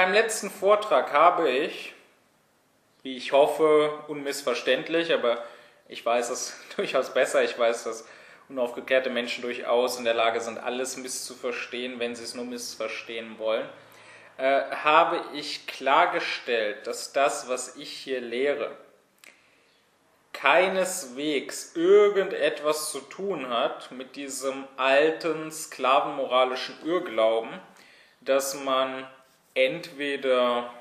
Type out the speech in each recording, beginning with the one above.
meinem letzten Vortrag habe ich, wie ich hoffe, unmissverständlich, aber ich weiß es durchaus besser, ich weiß, dass unaufgeklärte Menschen durchaus in der Lage sind, alles misszuverstehen, wenn sie es nur missverstehen wollen, äh, habe ich klargestellt, dass das, was ich hier lehre, keineswegs irgendetwas zu tun hat mit diesem alten sklavenmoralischen Irrglauben, dass man entweder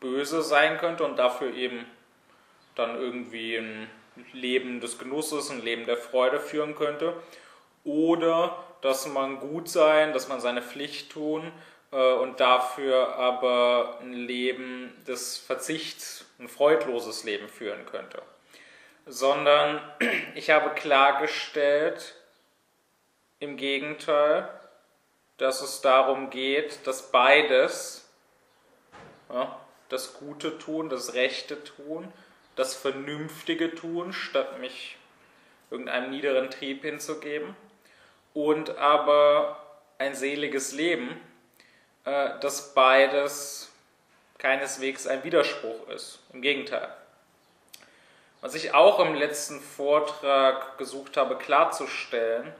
böse sein könnte und dafür eben dann irgendwie ein Leben des Genusses, ein Leben der Freude führen könnte, oder dass man gut sein, dass man seine Pflicht tun äh, und dafür aber ein Leben des Verzichts, ein freudloses Leben führen könnte. Sondern ich habe klargestellt, im Gegenteil, dass es darum geht, dass beides, ja, das Gute tun, das Rechte tun, das Vernünftige tun, statt mich irgendeinem niederen Trieb hinzugeben, und aber ein seliges Leben, äh, dass beides keineswegs ein Widerspruch ist. Im Gegenteil. Was ich auch im letzten Vortrag gesucht habe klarzustellen,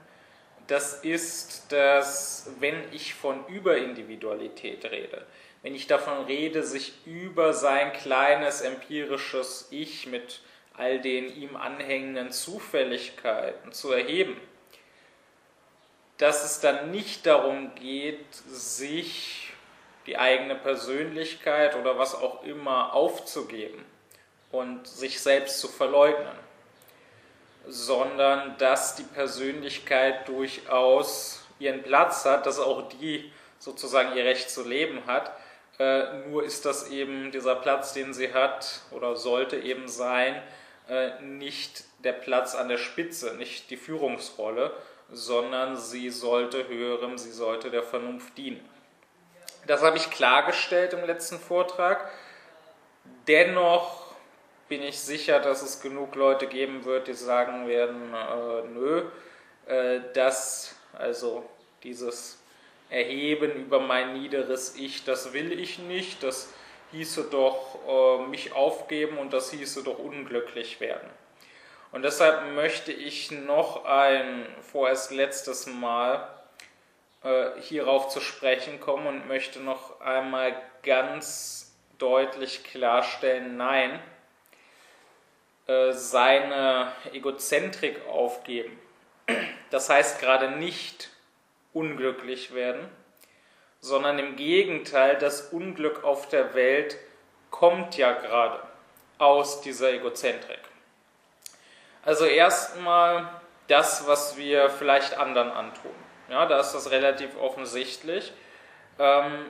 das ist, dass wenn ich von Überindividualität rede, wenn ich davon rede, sich über sein kleines empirisches Ich mit all den ihm anhängenden Zufälligkeiten zu erheben, dass es dann nicht darum geht, sich die eigene Persönlichkeit oder was auch immer aufzugeben, und sich selbst zu verleugnen, sondern dass die Persönlichkeit durchaus ihren Platz hat, dass auch die sozusagen ihr Recht zu leben hat. Äh, nur ist das eben dieser Platz, den sie hat oder sollte eben sein, äh, nicht der Platz an der Spitze, nicht die Führungsrolle, sondern sie sollte höherem, sie sollte der Vernunft dienen. Das habe ich klargestellt im letzten Vortrag. Dennoch bin ich sicher, dass es genug Leute geben wird, die sagen werden, äh, nö, äh, das, also dieses Erheben über mein niederes Ich, das will ich nicht, das hieße doch äh, mich aufgeben und das hieße doch unglücklich werden. Und deshalb möchte ich noch ein vorerst letztes Mal äh, hierauf zu sprechen kommen und möchte noch einmal ganz deutlich klarstellen, nein, äh, seine Egozentrik aufgeben. Das heißt gerade nicht unglücklich werden, sondern im Gegenteil, das Unglück auf der Welt kommt ja gerade aus dieser Egozentrik. Also erstmal das, was wir vielleicht anderen antun. Ja, da ist das relativ offensichtlich. Ähm,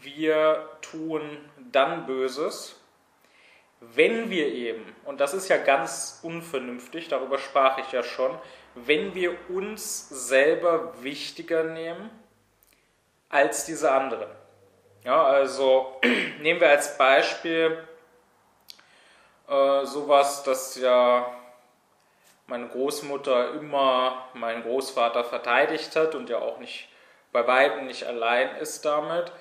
wir tun dann Böses, wenn wir eben, und das ist ja ganz unvernünftig, darüber sprach ich ja schon, wenn wir uns selber wichtiger nehmen als diese anderen. Ja, also nehmen wir als Beispiel äh, sowas, das ja meine Großmutter immer meinen Großvater verteidigt hat und ja auch nicht bei weitem nicht allein ist damit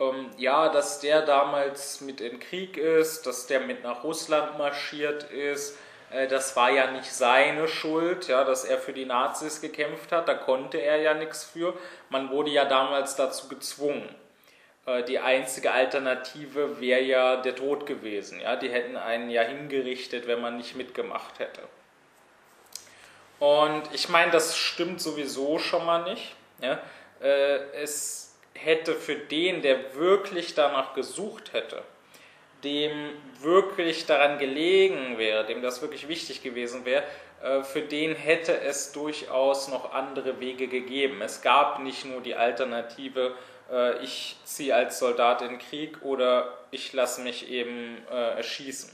ähm, ja, dass der damals mit in Krieg ist, dass der mit nach Russland marschiert ist, äh, das war ja nicht seine Schuld, ja, dass er für die Nazis gekämpft hat, da konnte er ja nichts für. Man wurde ja damals dazu gezwungen. Äh, die einzige Alternative wäre ja der Tod gewesen. Ja, die hätten einen ja hingerichtet, wenn man nicht mitgemacht hätte. Und ich meine, das stimmt sowieso schon mal nicht. Ja. Äh, es hätte für den, der wirklich danach gesucht hätte, dem wirklich daran gelegen wäre, dem das wirklich wichtig gewesen wäre, äh, für den hätte es durchaus noch andere Wege gegeben. Es gab nicht nur die Alternative, äh, ich ziehe als Soldat in den Krieg oder ich lasse mich eben äh, erschießen.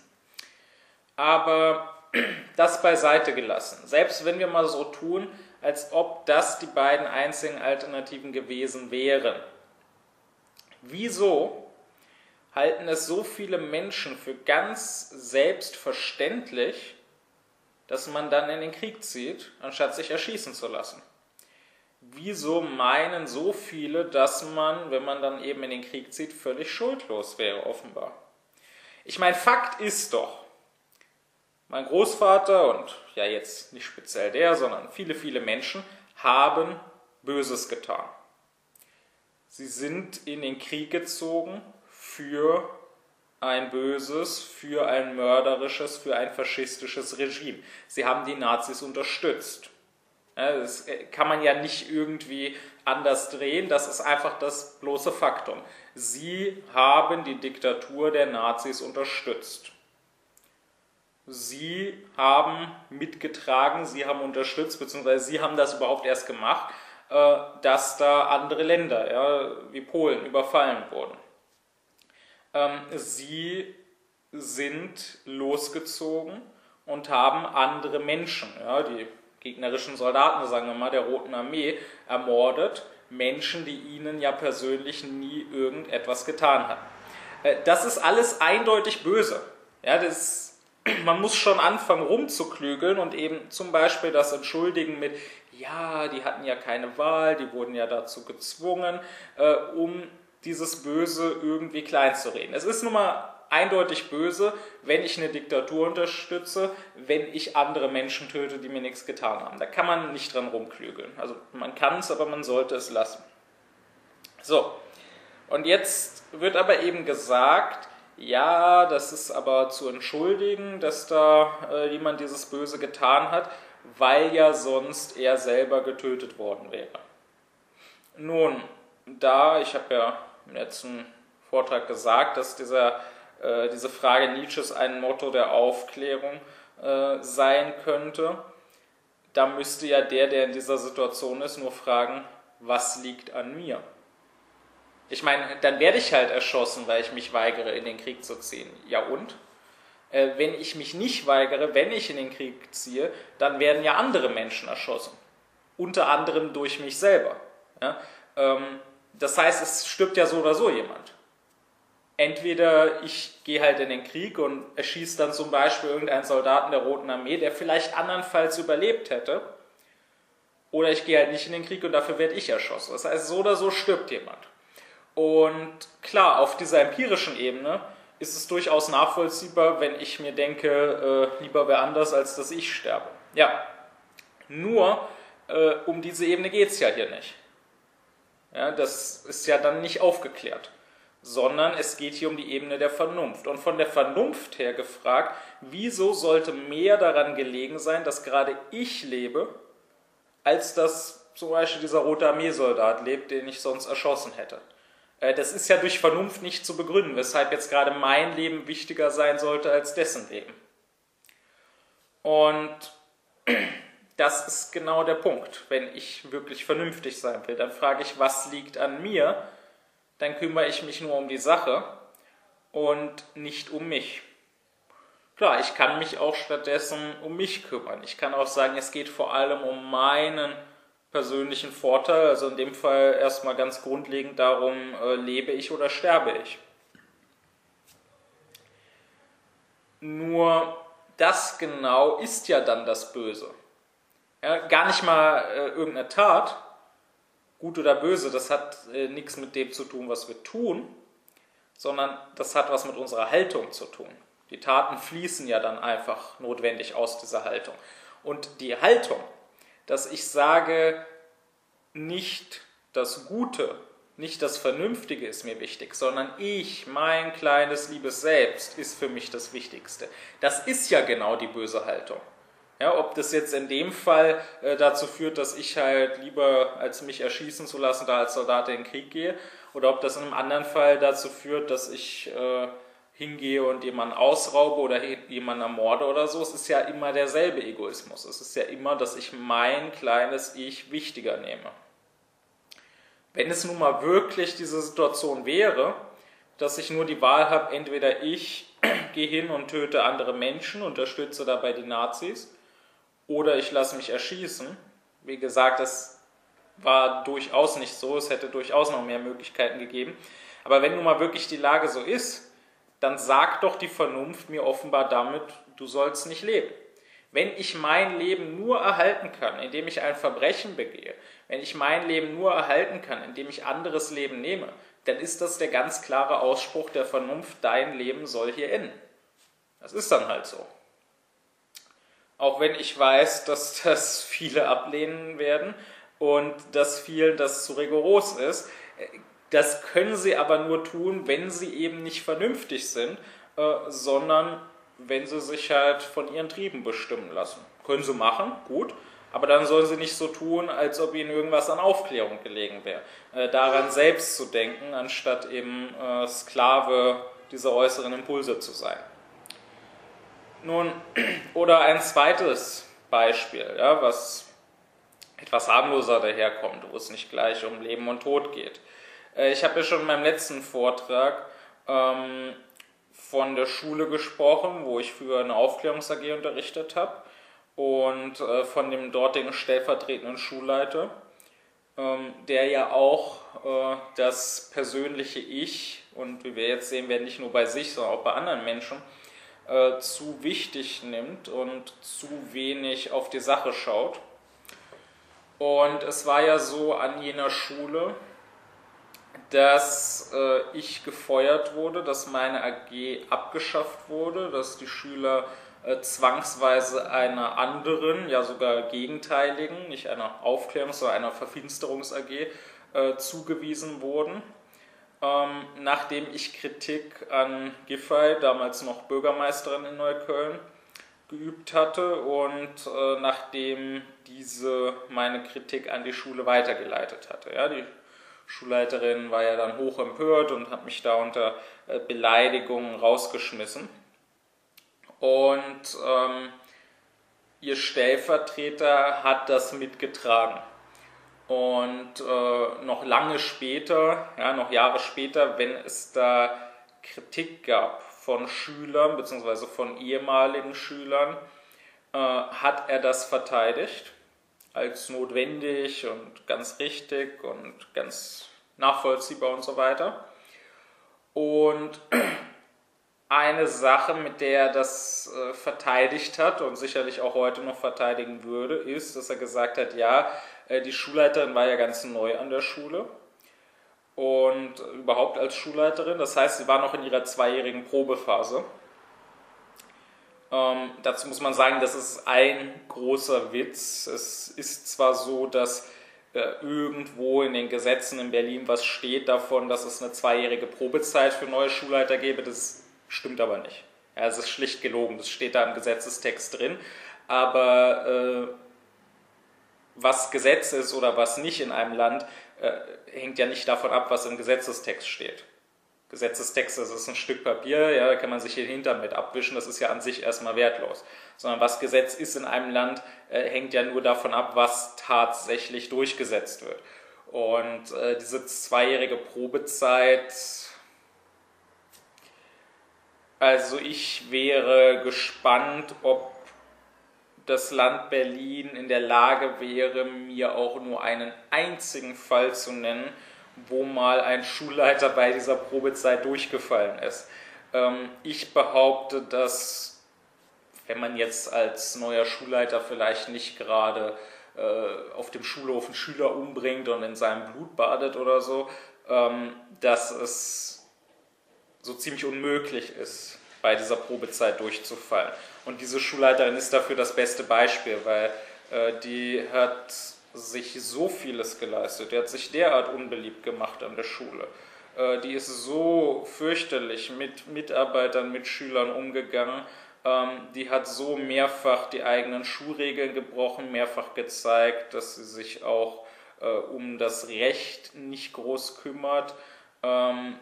Aber das beiseite gelassen. Selbst wenn wir mal so tun, als ob das die beiden einzigen Alternativen gewesen wären, Wieso halten es so viele Menschen für ganz selbstverständlich, dass man dann in den Krieg zieht, anstatt sich erschießen zu lassen? wieso meinen so viele, dass man, wenn man dann eben in den Krieg zieht, völlig schuldlos wäre, offenbar? Ich meine, Fakt ist doch, mein Großvater und ja jetzt nicht speziell der, sondern viele, viele Menschen haben Böses getan. Sie sind in den Krieg gezogen für ein böses, für ein mörderisches, für ein faschistisches Regime. Sie haben die Nazis unterstützt. Das äh, kann man ja nicht irgendwie anders drehen, das ist einfach das bloße Faktum. Sie haben die Diktatur der Nazis unterstützt. Sie haben mitgetragen, Sie haben unterstützt, beziehungsweise Sie haben das überhaupt erst gemacht, äh, dass da andere Länder, ja, wie Polen, überfallen wurden. Ähm, Sie sind losgezogen und haben andere Menschen, ja, die gegnerischen Soldaten, sagen wir mal, der Roten Armee, ermordet. Menschen, die ihnen ja persönlich nie irgendetwas getan haben. Äh, das ist alles eindeutig böse. Ja, das, man muss schon anfangen rumzuklügeln und eben zum Beispiel das entschuldigen mit, ja, die hatten ja keine Wahl, die wurden ja dazu gezwungen, äh, um dieses Böse irgendwie kleinzureden. Es ist nun mal eindeutig böse, wenn ich eine Diktatur unterstütze, wenn ich andere Menschen töte, die mir nichts getan haben. Da kann man nicht dran rumklügeln. Also man kann es, aber man sollte es lassen. So, und jetzt wird aber eben gesagt, ja, das ist aber zu entschuldigen, dass da äh, jemand dieses Böse getan hat, weil ja sonst er selber getötet worden wäre. Nun, da, ich habe ja im letzten Vortrag gesagt, dass dieser äh, diese Frage Nietzsches ein Motto der Aufklärung äh, sein könnte, da müsste ja der, der in dieser Situation ist, nur fragen, was liegt an mir? Ich meine, dann werde ich halt erschossen, weil ich mich weigere, in den Krieg zu ziehen. Ja und? Äh, wenn ich mich nicht weigere, wenn ich in den Krieg ziehe, dann werden ja andere Menschen erschossen. Unter anderem durch mich selber. Ja? Ähm, das heißt, es stirbt ja so oder so jemand entweder ich gehe halt in den Krieg und erschieße dann zum Beispiel irgendeinen Soldaten der Roten Armee, der vielleicht andernfalls überlebt hätte, oder ich gehe halt nicht in den Krieg und dafür werde ich erschossen. Das heißt, so oder so stirbt jemand. Und klar, auf dieser empirischen Ebene ist es durchaus nachvollziehbar, wenn ich mir denke, äh, lieber wer anders, als dass ich sterbe. Ja, nur äh, um diese Ebene geht es ja hier nicht. Ja, das ist ja dann nicht aufgeklärt sondern es geht hier um die Ebene der Vernunft. Und von der Vernunft her gefragt, wieso sollte mehr daran gelegen sein, dass gerade ich lebe, als dass zum Beispiel dieser rote Armeesoldat lebt, den ich sonst erschossen hätte. Äh, das ist ja durch Vernunft nicht zu begründen, weshalb jetzt gerade mein Leben wichtiger sein sollte als dessen Leben. Und das ist genau der Punkt. Wenn ich wirklich vernünftig sein will, dann frage ich, was liegt an mir dann kümmere ich mich nur um die Sache und nicht um mich. Klar, ich kann mich auch stattdessen um mich kümmern. Ich kann auch sagen, es geht vor allem um meinen persönlichen Vorteil, also in dem Fall erstmal ganz grundlegend darum, äh, lebe ich oder sterbe ich. Nur das genau ist ja dann das Böse. Ja, gar nicht mal äh, irgendeine Tat, gut oder böse, das hat äh, nichts mit dem zu tun, was wir tun, sondern das hat was mit unserer Haltung zu tun. Die Taten fließen ja dann einfach notwendig aus dieser Haltung. Und die Haltung, dass ich sage, nicht das Gute, nicht das Vernünftige ist mir wichtig, sondern ich, mein kleines liebes Selbst, ist für mich das Wichtigste. Das ist ja genau die böse Haltung. Ja, ob das jetzt in dem Fall äh, dazu führt, dass ich halt lieber, als mich erschießen zu lassen, da als Soldat in den Krieg gehe, oder ob das in einem anderen Fall dazu führt, dass ich äh, hingehe und jemanden ausraube oder jemanden ermorde oder so. Es ist ja immer derselbe Egoismus. Es ist ja immer, dass ich mein kleines Ich wichtiger nehme. Wenn es nun mal wirklich diese Situation wäre, dass ich nur die Wahl habe, entweder ich gehe hin und töte andere Menschen, unterstütze dabei die Nazis, oder ich lasse mich erschießen. Wie gesagt, das war durchaus nicht so, es hätte durchaus noch mehr Möglichkeiten gegeben. Aber wenn nun mal wirklich die Lage so ist, dann sagt doch die Vernunft mir offenbar damit, du sollst nicht leben. Wenn ich mein Leben nur erhalten kann, indem ich ein Verbrechen begehe, wenn ich mein Leben nur erhalten kann, indem ich anderes Leben nehme, dann ist das der ganz klare Ausspruch der Vernunft, dein Leben soll hier enden. Das ist dann halt so. Auch wenn ich weiß, dass das viele ablehnen werden und dass vielen das zu rigoros ist. Das können sie aber nur tun, wenn sie eben nicht vernünftig sind, äh, sondern wenn sie sich halt von ihren Trieben bestimmen lassen. Können sie machen, gut, aber dann sollen sie nicht so tun, als ob ihnen irgendwas an Aufklärung gelegen wäre. Äh, daran selbst zu denken, anstatt eben äh, Sklave dieser äußeren Impulse zu sein. Nun, oder ein zweites Beispiel, ja, was etwas harmloser daherkommt, wo es nicht gleich um Leben und Tod geht. Äh, ich habe ja schon in meinem letzten Vortrag ähm, von der Schule gesprochen, wo ich für eine Aufklärungs-AG unterrichtet habe und äh, von dem dortigen stellvertretenden Schulleiter, ähm, der ja auch äh, das persönliche Ich und wie wir jetzt sehen werden, nicht nur bei sich, sondern auch bei anderen Menschen äh, zu wichtig nimmt und zu wenig auf die Sache schaut. Und es war ja so an jener Schule, dass äh, ich gefeuert wurde, dass meine AG abgeschafft wurde, dass die Schüler äh, zwangsweise einer anderen, ja sogar gegenteiligen, nicht einer Aufklärungs-, sondern einer Verfinsterungs-AG äh, zugewiesen wurden. Ähm, nachdem ich Kritik an Giffey, damals noch Bürgermeisterin in Neukölln, geübt hatte und äh, nachdem diese meine Kritik an die Schule weitergeleitet hatte. Ja, die Schulleiterin war ja dann hoch empört und hat mich da unter äh, Beleidigungen rausgeschmissen. Und ähm, ihr Stellvertreter hat das mitgetragen. Und äh, noch lange später, ja, noch Jahre später, wenn es da Kritik gab von Schülern bzw. von ehemaligen Schülern, äh, hat er das verteidigt als notwendig und ganz richtig und ganz nachvollziehbar und so weiter. Und eine Sache, mit der er das äh, verteidigt hat und sicherlich auch heute noch verteidigen würde, ist, dass er gesagt hat, ja, äh, die Schulleiterin war ja ganz neu an der Schule und überhaupt als Schulleiterin. Das heißt, sie war noch in ihrer zweijährigen Probephase. Ähm, dazu muss man sagen, das ist ein großer Witz. Es ist zwar so, dass äh, irgendwo in den Gesetzen in Berlin was steht davon, dass es eine zweijährige Probezeit für neue Schulleiter gäbe. Das stimmt aber nicht. Ja, es ist schlicht gelogen. Das steht da im Gesetzestext drin. Aber äh, was Gesetz ist oder was nicht in einem Land, äh, hängt ja nicht davon ab, was im Gesetzestext steht. Gesetzestext, das ist ein Stück Papier, ja, da kann man sich den Hintern mit abwischen, das ist ja an sich erstmal wertlos. Sondern was Gesetz ist in einem Land, äh, hängt ja nur davon ab, was tatsächlich durchgesetzt wird. Und äh, diese zweijährige Probezeit, also ich wäre gespannt, ob das Land Berlin in der Lage wäre, mir auch nur einen einzigen Fall zu nennen, wo mal ein Schulleiter bei dieser Probezeit durchgefallen ist. Ähm, ich behaupte, dass wenn man jetzt als neuer Schulleiter vielleicht nicht gerade äh, auf dem Schulhof einen Schüler umbringt und in seinem Blut badet oder so, ähm, dass es so ziemlich unmöglich ist, bei dieser Probezeit durchzufallen. Und diese Schulleiterin ist dafür das beste Beispiel, weil äh, die hat sich so vieles geleistet. Die hat sich derart unbeliebt gemacht an der Schule. Äh, die ist so fürchterlich mit Mitarbeitern, mit Schülern umgegangen. Ähm, die hat so mehrfach die eigenen Schulregeln gebrochen, mehrfach gezeigt, dass sie sich auch äh, um das Recht nicht groß kümmert. Ähm,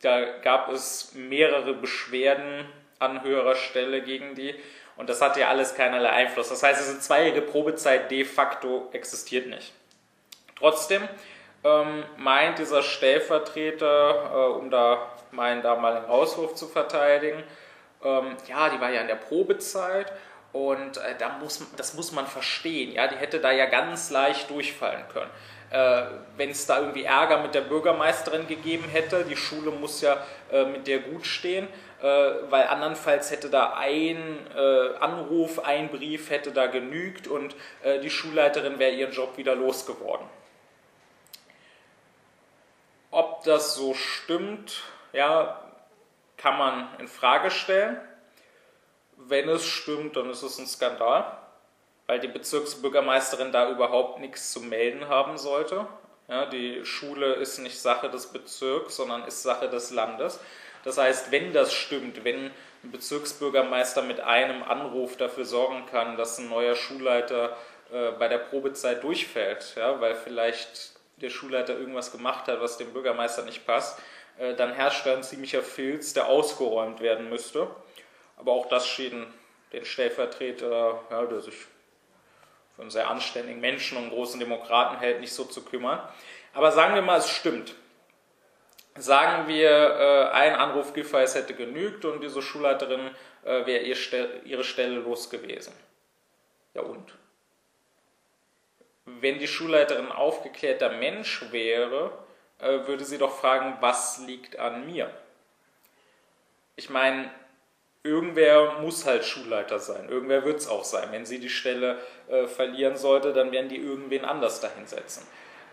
da gab es mehrere Beschwerden an höherer Stelle gegen die. Und das hat ja alles keinerlei Einfluss. Das heißt, diese zweijährige Probezeit de facto existiert nicht. Trotzdem ähm, meint dieser Stellvertreter, äh, um da meinen damaligen Auswurf zu verteidigen, ähm, ja, die war ja in der Probezeit und äh, da muss, das muss man verstehen. Ja, die hätte da ja ganz leicht durchfallen können. Äh, Wenn es da irgendwie Ärger mit der Bürgermeisterin gegeben hätte, die Schule muss ja äh, mit der gut stehen, weil andernfalls hätte da ein äh, Anruf, ein Brief hätte da genügt und äh, die Schulleiterin wäre ihren Job wieder losgeworden. Ob das so stimmt, ja, kann man in Frage stellen. Wenn es stimmt, dann ist es ein Skandal, weil die Bezirksbürgermeisterin da überhaupt nichts zu melden haben sollte. Ja, die Schule ist nicht Sache des Bezirks, sondern ist Sache des Landes. Das heißt, wenn das stimmt, wenn ein Bezirksbürgermeister mit einem Anruf dafür sorgen kann, dass ein neuer Schulleiter äh, bei der Probezeit durchfällt, ja, weil vielleicht der Schulleiter irgendwas gemacht hat, was dem Bürgermeister nicht passt, äh, dann herrscht da ein ziemlicher Filz, der ausgeräumt werden müsste. Aber auch das schien den Stellvertreter, ja, der sich für einen sehr anständigen Menschen und großen Demokraten hält, nicht so zu kümmern. Aber sagen wir mal, es stimmt. Sagen wir, äh, ein Anruf Giffey's hätte genügt und diese Schulleiterin äh, wäre ihre Stelle los gewesen. Ja und? Wenn die Schulleiterin aufgeklärter Mensch wäre, äh, würde sie doch fragen, was liegt an mir? Ich meine, irgendwer muss halt Schulleiter sein. Irgendwer wird es auch sein. Wenn sie die Stelle verlieren sollte, dann werden die irgendwen anders dahinsetzen.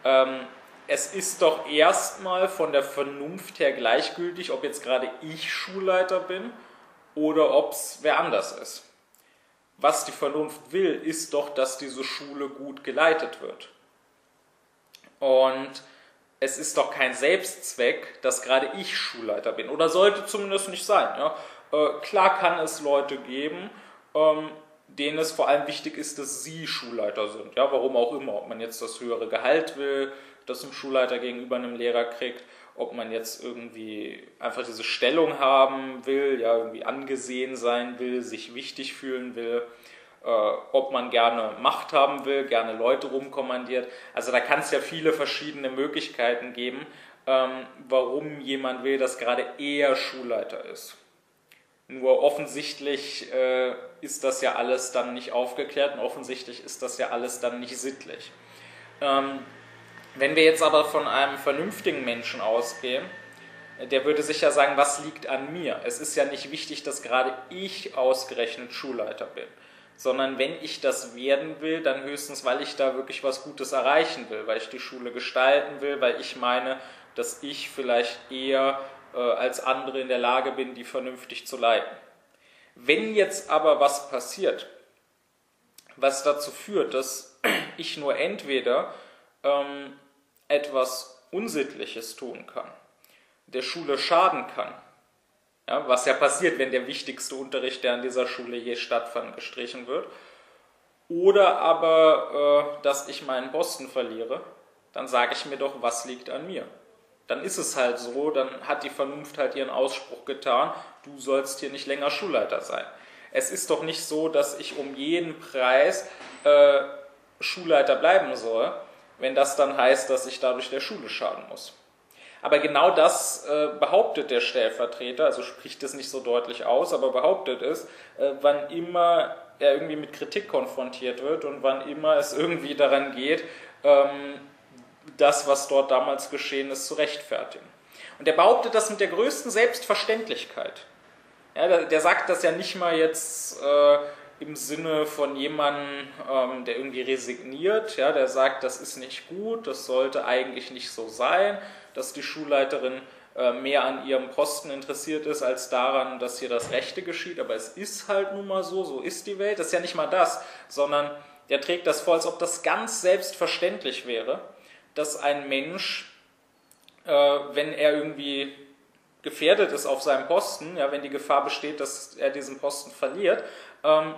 Ähm, es ist doch erstmal von der Vernunft her gleichgültig, ob jetzt gerade ich Schulleiter bin oder ob es wer anders ist. Was die Vernunft will, ist doch, dass diese Schule gut geleitet wird. Und es ist doch kein Selbstzweck, dass gerade ich Schulleiter bin. Oder sollte zumindest nicht sein. Ja? Äh, klar kann es Leute geben, ähm, denen es vor allem wichtig ist, dass sie Schulleiter sind. Ja, warum auch immer. Ob man jetzt das höhere Gehalt will, das ein Schulleiter gegenüber einem Lehrer kriegt, ob man jetzt irgendwie einfach diese Stellung haben will, ja, irgendwie angesehen sein will, sich wichtig fühlen will äh, ob man gerne Macht haben will, gerne Leute rumkommandiert. Also da kann es ja viele verschiedene Möglichkeiten geben, ähm, warum jemand will, dass gerade er Schulleiter ist. Nur offensichtlich äh, ist das ja alles dann nicht aufgeklärt und offensichtlich ist das ja alles dann nicht sittlich. Ähm, wenn wir jetzt aber von einem vernünftigen Menschen ausgehen, der würde sicher sagen, was liegt an mir? Es ist ja nicht wichtig, dass gerade ich ausgerechnet Schulleiter bin sondern wenn ich das werden will, dann höchstens, weil ich da wirklich was Gutes erreichen will, weil ich die Schule gestalten will, weil ich meine, dass ich vielleicht eher äh, als andere in der Lage bin, die vernünftig zu leiten. Wenn jetzt aber was passiert, was dazu führt, dass ich nur entweder ähm, etwas Unsittliches tun kann, der Schule schaden kann, ja, was ja passiert, wenn der wichtigste Unterricht, der an dieser Schule je stattfand, gestrichen wird. Oder aber, äh, dass ich meinen Posten verliere, dann sage ich mir doch, was liegt an mir. Dann ist es halt so, dann hat die Vernunft halt ihren Ausspruch getan, du sollst hier nicht länger Schulleiter sein. Es ist doch nicht so, dass ich um jeden Preis äh, Schulleiter bleiben soll, wenn das dann heißt, dass ich dadurch der Schule schaden muss. Aber genau das äh, behauptet der Stellvertreter, also spricht es nicht so deutlich aus, aber behauptet es, äh, wann immer er irgendwie mit Kritik konfrontiert wird und wann immer es irgendwie daran geht, ähm, das, was dort damals geschehen ist, zu rechtfertigen. Und er behauptet das mit der größten Selbstverständlichkeit. Ja, der, der sagt das ja nicht mal jetzt äh, im Sinne von jemandem, ähm, der irgendwie resigniert, ja, der sagt, das ist nicht gut, das sollte eigentlich nicht so sein, dass die Schulleiterin äh, mehr an ihrem Posten interessiert ist, als daran, dass hier das Rechte geschieht. Aber es ist halt nun mal so, so ist die Welt. Das ist ja nicht mal das, sondern der trägt das vor, als ob das ganz selbstverständlich wäre, dass ein Mensch, äh, wenn er irgendwie gefährdet ist auf seinem Posten, ja, wenn die Gefahr besteht, dass er diesen Posten verliert, ähm,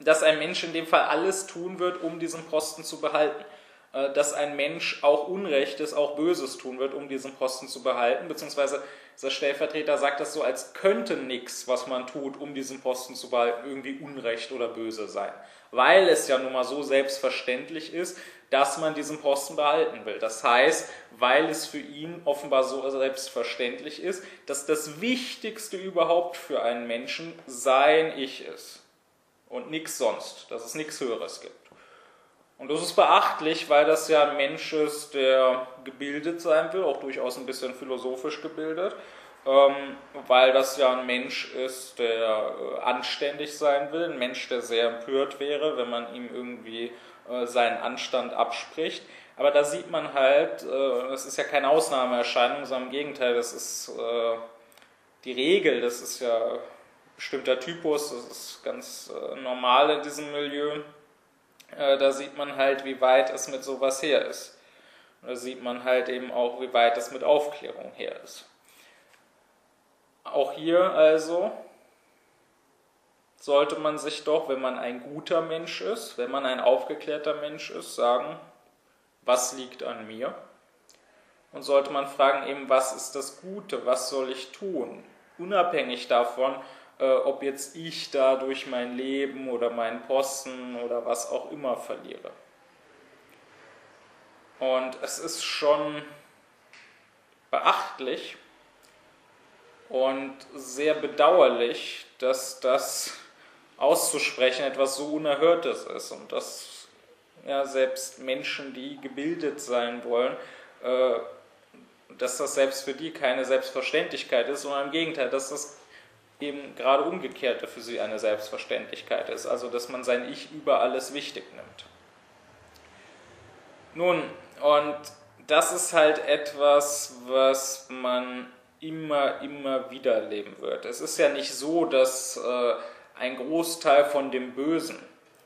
dass ein Mensch in dem Fall alles tun wird, um diesen Posten zu behalten. Äh, dass ein Mensch auch Unrechtes, auch Böses tun wird, um diesen Posten zu behalten, beziehungsweise dieser Stellvertreter sagt das so, als könnte nichts, was man tut, um diesen Posten zu behalten, irgendwie Unrecht oder Böse sein. Weil es ja nun mal so selbstverständlich ist, dass man diesen Posten behalten will. Das heißt, weil es für ihn offenbar so selbstverständlich ist, dass das Wichtigste überhaupt für einen Menschen sein Ich ist und nichts sonst, dass es nichts Höheres gibt. Und das ist beachtlich, weil das ja ein Mensch ist, der gebildet sein will, auch durchaus ein bisschen philosophisch gebildet. ähm, weil das ja ein Mensch ist, der äh, anständig sein will, ein Mensch, der sehr empört wäre, wenn man ihm irgendwie äh, seinen Anstand abspricht. Aber da sieht man halt, äh, das ist ja keine Ausnahmeerscheinung, sondern im Gegenteil, das ist äh, die Regel, das ist ja bestimmter Typus, das ist ganz äh, normal in diesem Milieu. Äh, da sieht man halt, wie weit es mit sowas her ist. Da sieht man halt eben auch, wie weit es mit Aufklärung her ist. Auch hier also sollte man sich doch, wenn man ein guter Mensch ist, wenn man ein aufgeklärter Mensch ist, sagen, was liegt an mir? Und sollte man fragen, eben, was ist das Gute, was soll ich tun? Unabhängig davon, äh, ob jetzt ich dadurch mein Leben oder meinen Posten oder was auch immer verliere. Und es ist schon beachtlich und sehr bedauerlich, dass das auszusprechen etwas so Unerhörtes ist und dass ja, selbst Menschen, die gebildet sein wollen, äh, dass das selbst für die keine Selbstverständlichkeit ist, sondern im Gegenteil, dass das eben gerade umgekehrte für sie eine Selbstverständlichkeit ist, also dass man sein Ich über alles wichtig nimmt. Nun, und das ist halt etwas, was man immer, immer wieder leben wird. Es ist ja nicht so, dass äh, ein Großteil von dem Bösen,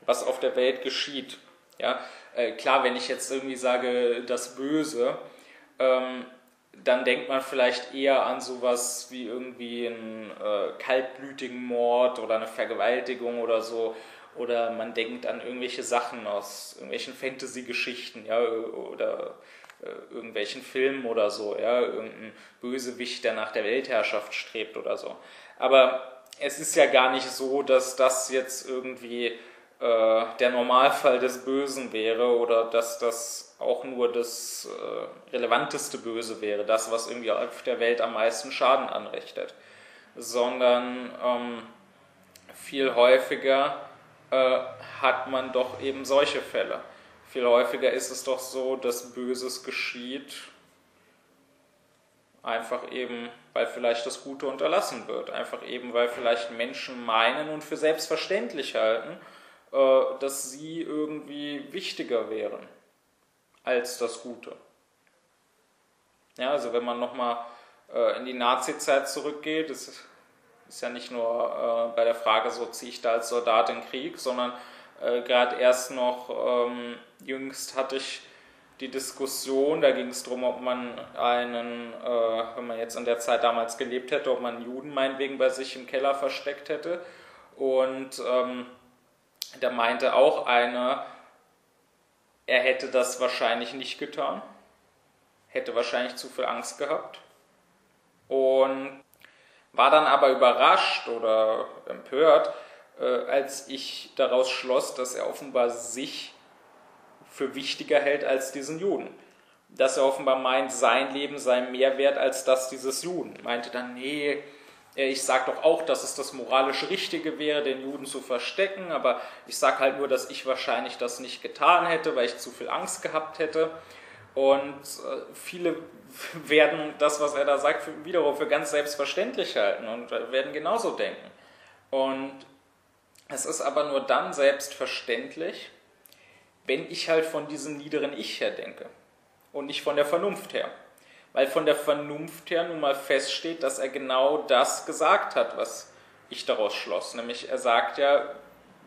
was auf der Welt geschieht, ja, äh, klar, wenn ich jetzt irgendwie sage, das Böse, ähm, dann denkt man vielleicht eher an sowas wie irgendwie einen äh, kaltblütigen Mord oder eine Vergewaltigung oder so. Oder man denkt an irgendwelche Sachen aus irgendwelchen Fantasy-Geschichten, ja, oder äh, irgendwelchen Filmen oder so, ja, irgendein Bösewicht, der nach der Weltherrschaft strebt oder so. Aber es ist ja gar nicht so, dass das jetzt irgendwie äh, der Normalfall des Bösen wäre oder dass das auch nur das äh, relevanteste Böse wäre, das, was irgendwie auf der Welt am meisten Schaden anrichtet, sondern ähm, viel häufiger äh, hat man doch eben solche Fälle. Viel häufiger ist es doch so, dass Böses geschieht, einfach eben, weil vielleicht das Gute unterlassen wird, einfach eben, weil vielleicht Menschen meinen und für selbstverständlich halten, dass sie irgendwie wichtiger wären als das Gute. Ja, also wenn man nochmal äh, in die Nazi-Zeit zurückgeht, das ist ja nicht nur äh, bei der Frage, so ziehe ich da als Soldat in den Krieg, sondern äh, gerade erst noch ähm, jüngst hatte ich die Diskussion, da ging es darum, ob man einen, äh, wenn man jetzt in der Zeit damals gelebt hätte, ob man Juden meinetwegen bei sich im Keller versteckt hätte. Und ähm, da meinte auch einer, er hätte das wahrscheinlich nicht getan, hätte wahrscheinlich zu viel Angst gehabt und war dann aber überrascht oder empört, äh, als ich daraus schloss, dass er offenbar sich für wichtiger hält als diesen Juden. Dass er offenbar meint, sein Leben sei mehr wert als das dieses Juden. Meinte dann, nee, ich sage doch auch, dass es das moralisch Richtige wäre, den Juden zu verstecken, aber ich sage halt nur, dass ich wahrscheinlich das nicht getan hätte, weil ich zu viel Angst gehabt hätte. Und äh, viele werden das, was er da sagt, wiederum für ganz selbstverständlich halten und werden genauso denken. Und es ist aber nur dann selbstverständlich, wenn ich halt von diesem niederen Ich her denke und nicht von der Vernunft her. Weil von der Vernunft her nun mal feststeht, dass er genau das gesagt hat, was ich daraus schloss. Nämlich er sagt ja,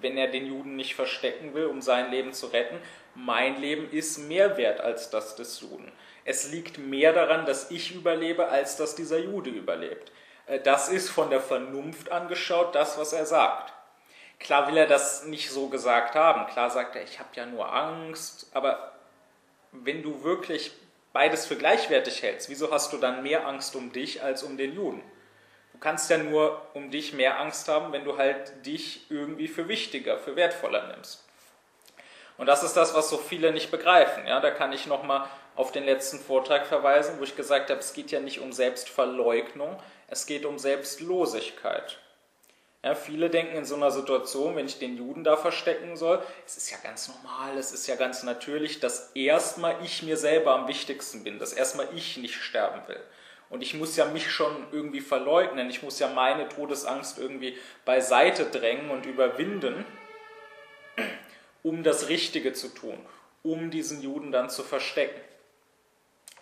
wenn er den Juden nicht verstecken will, um sein Leben zu retten, mein Leben ist mehr wert als das des Juden. Es liegt mehr daran, dass ich überlebe, als dass dieser Jude überlebt. Äh, das ist von der Vernunft angeschaut das, was er sagt. Klar will er das nicht so gesagt haben. Klar sagt er, ich habe ja nur Angst. Aber wenn du wirklich beides für gleichwertig hältst, wieso hast du dann mehr Angst um dich als um den Juden? Du kannst ja nur um dich mehr Angst haben, wenn du halt dich irgendwie für wichtiger, für wertvoller nimmst. Und das ist das, was so viele nicht begreifen. Ja, da kann ich nochmal auf den letzten Vortrag verweisen, wo ich gesagt habe, es geht ja nicht um Selbstverleugnung, es geht um Selbstlosigkeit. Ja, viele denken in so einer Situation, wenn ich den Juden da verstecken soll, es ist ja ganz normal, es ist ja ganz natürlich, dass erstmal ich mir selber am wichtigsten bin, dass erstmal ich nicht sterben will. Und ich muss ja mich schon irgendwie verleugnen. Ich muss ja meine Todesangst irgendwie beiseite drängen und überwinden, um das Richtige zu tun, um diesen Juden dann zu verstecken.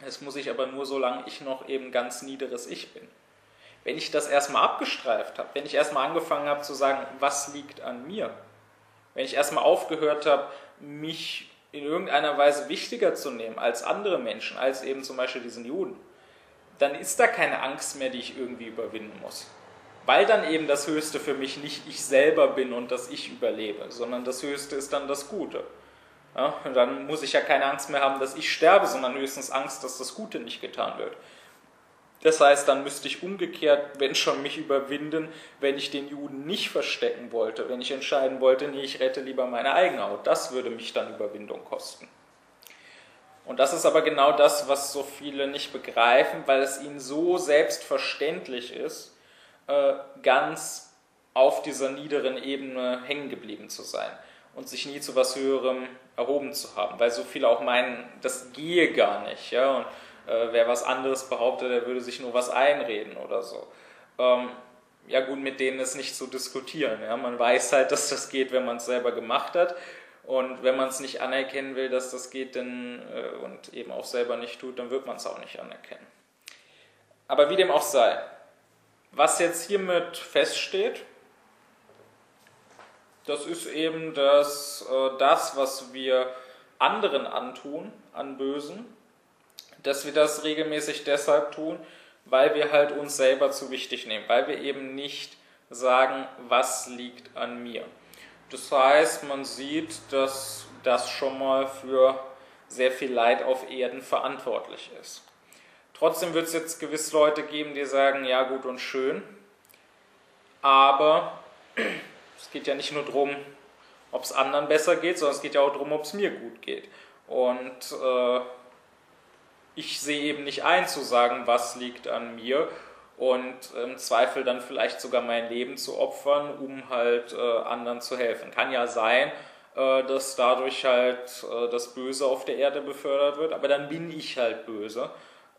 Das muss ich aber nur, solange ich noch eben ganz niederes Ich bin. Wenn ich das erstmal abgestreift habe, wenn ich erstmal angefangen habe zu sagen, was liegt an mir, wenn ich erstmal aufgehört habe, mich in irgendeiner Weise wichtiger zu nehmen als andere Menschen, als eben zum Beispiel diesen Juden, dann ist da keine Angst mehr, die ich irgendwie überwinden muss. Weil dann eben das Höchste für mich nicht ich selber bin und dass ich überlebe, sondern das Höchste ist dann das Gute. Ja, dann muss ich ja keine Angst mehr haben, dass ich sterbe, sondern höchstens Angst, dass das Gute nicht getan wird. Das heißt, dann müsste ich umgekehrt, wenn schon mich überwinden, wenn ich den Juden nicht verstecken wollte, wenn ich entscheiden wollte, nee, ich rette lieber meine eigene Haut. Das würde mich dann Überwindung kosten. Und das ist aber genau das, was so viele nicht begreifen, weil es ihnen so selbstverständlich ist, äh, ganz auf dieser niederen Ebene hängen geblieben zu sein und sich nie zu was Höherem erhoben zu haben, weil so viele auch meinen, das gehe gar nicht. Ja? Und äh, wer was anderes behauptet, der würde sich nur was einreden oder so. Ähm, ja gut, mit denen ist nicht zu diskutieren. Ja? Man weiß halt, dass das geht, wenn man es selber gemacht hat. Und wenn man es nicht anerkennen will, dass das geht denn, äh, und eben auch selber nicht tut, dann wird man es auch nicht anerkennen. Aber wie dem auch sei, was jetzt hiermit feststeht, das ist eben, dass äh, das, was wir anderen antun, an Bösen, dass wir das regelmäßig deshalb tun, weil wir halt uns selber zu wichtig nehmen, weil wir eben nicht sagen, was liegt an mir. Das heißt, man sieht, dass das schon mal für sehr viel Leid auf Erden verantwortlich ist. Trotzdem wird es jetzt gewiss Leute geben, die sagen, ja gut und schön, aber es geht ja nicht nur darum, ob es anderen besser geht, sondern es geht ja auch darum, ob es mir gut geht. Und äh, ich sehe eben nicht ein zu sagen, was liegt an mir und im Zweifel dann vielleicht sogar mein Leben zu opfern, um halt äh, anderen zu helfen. Kann ja sein, äh, dass dadurch halt äh, das Böse auf der Erde befördert wird, aber dann bin ich halt böse.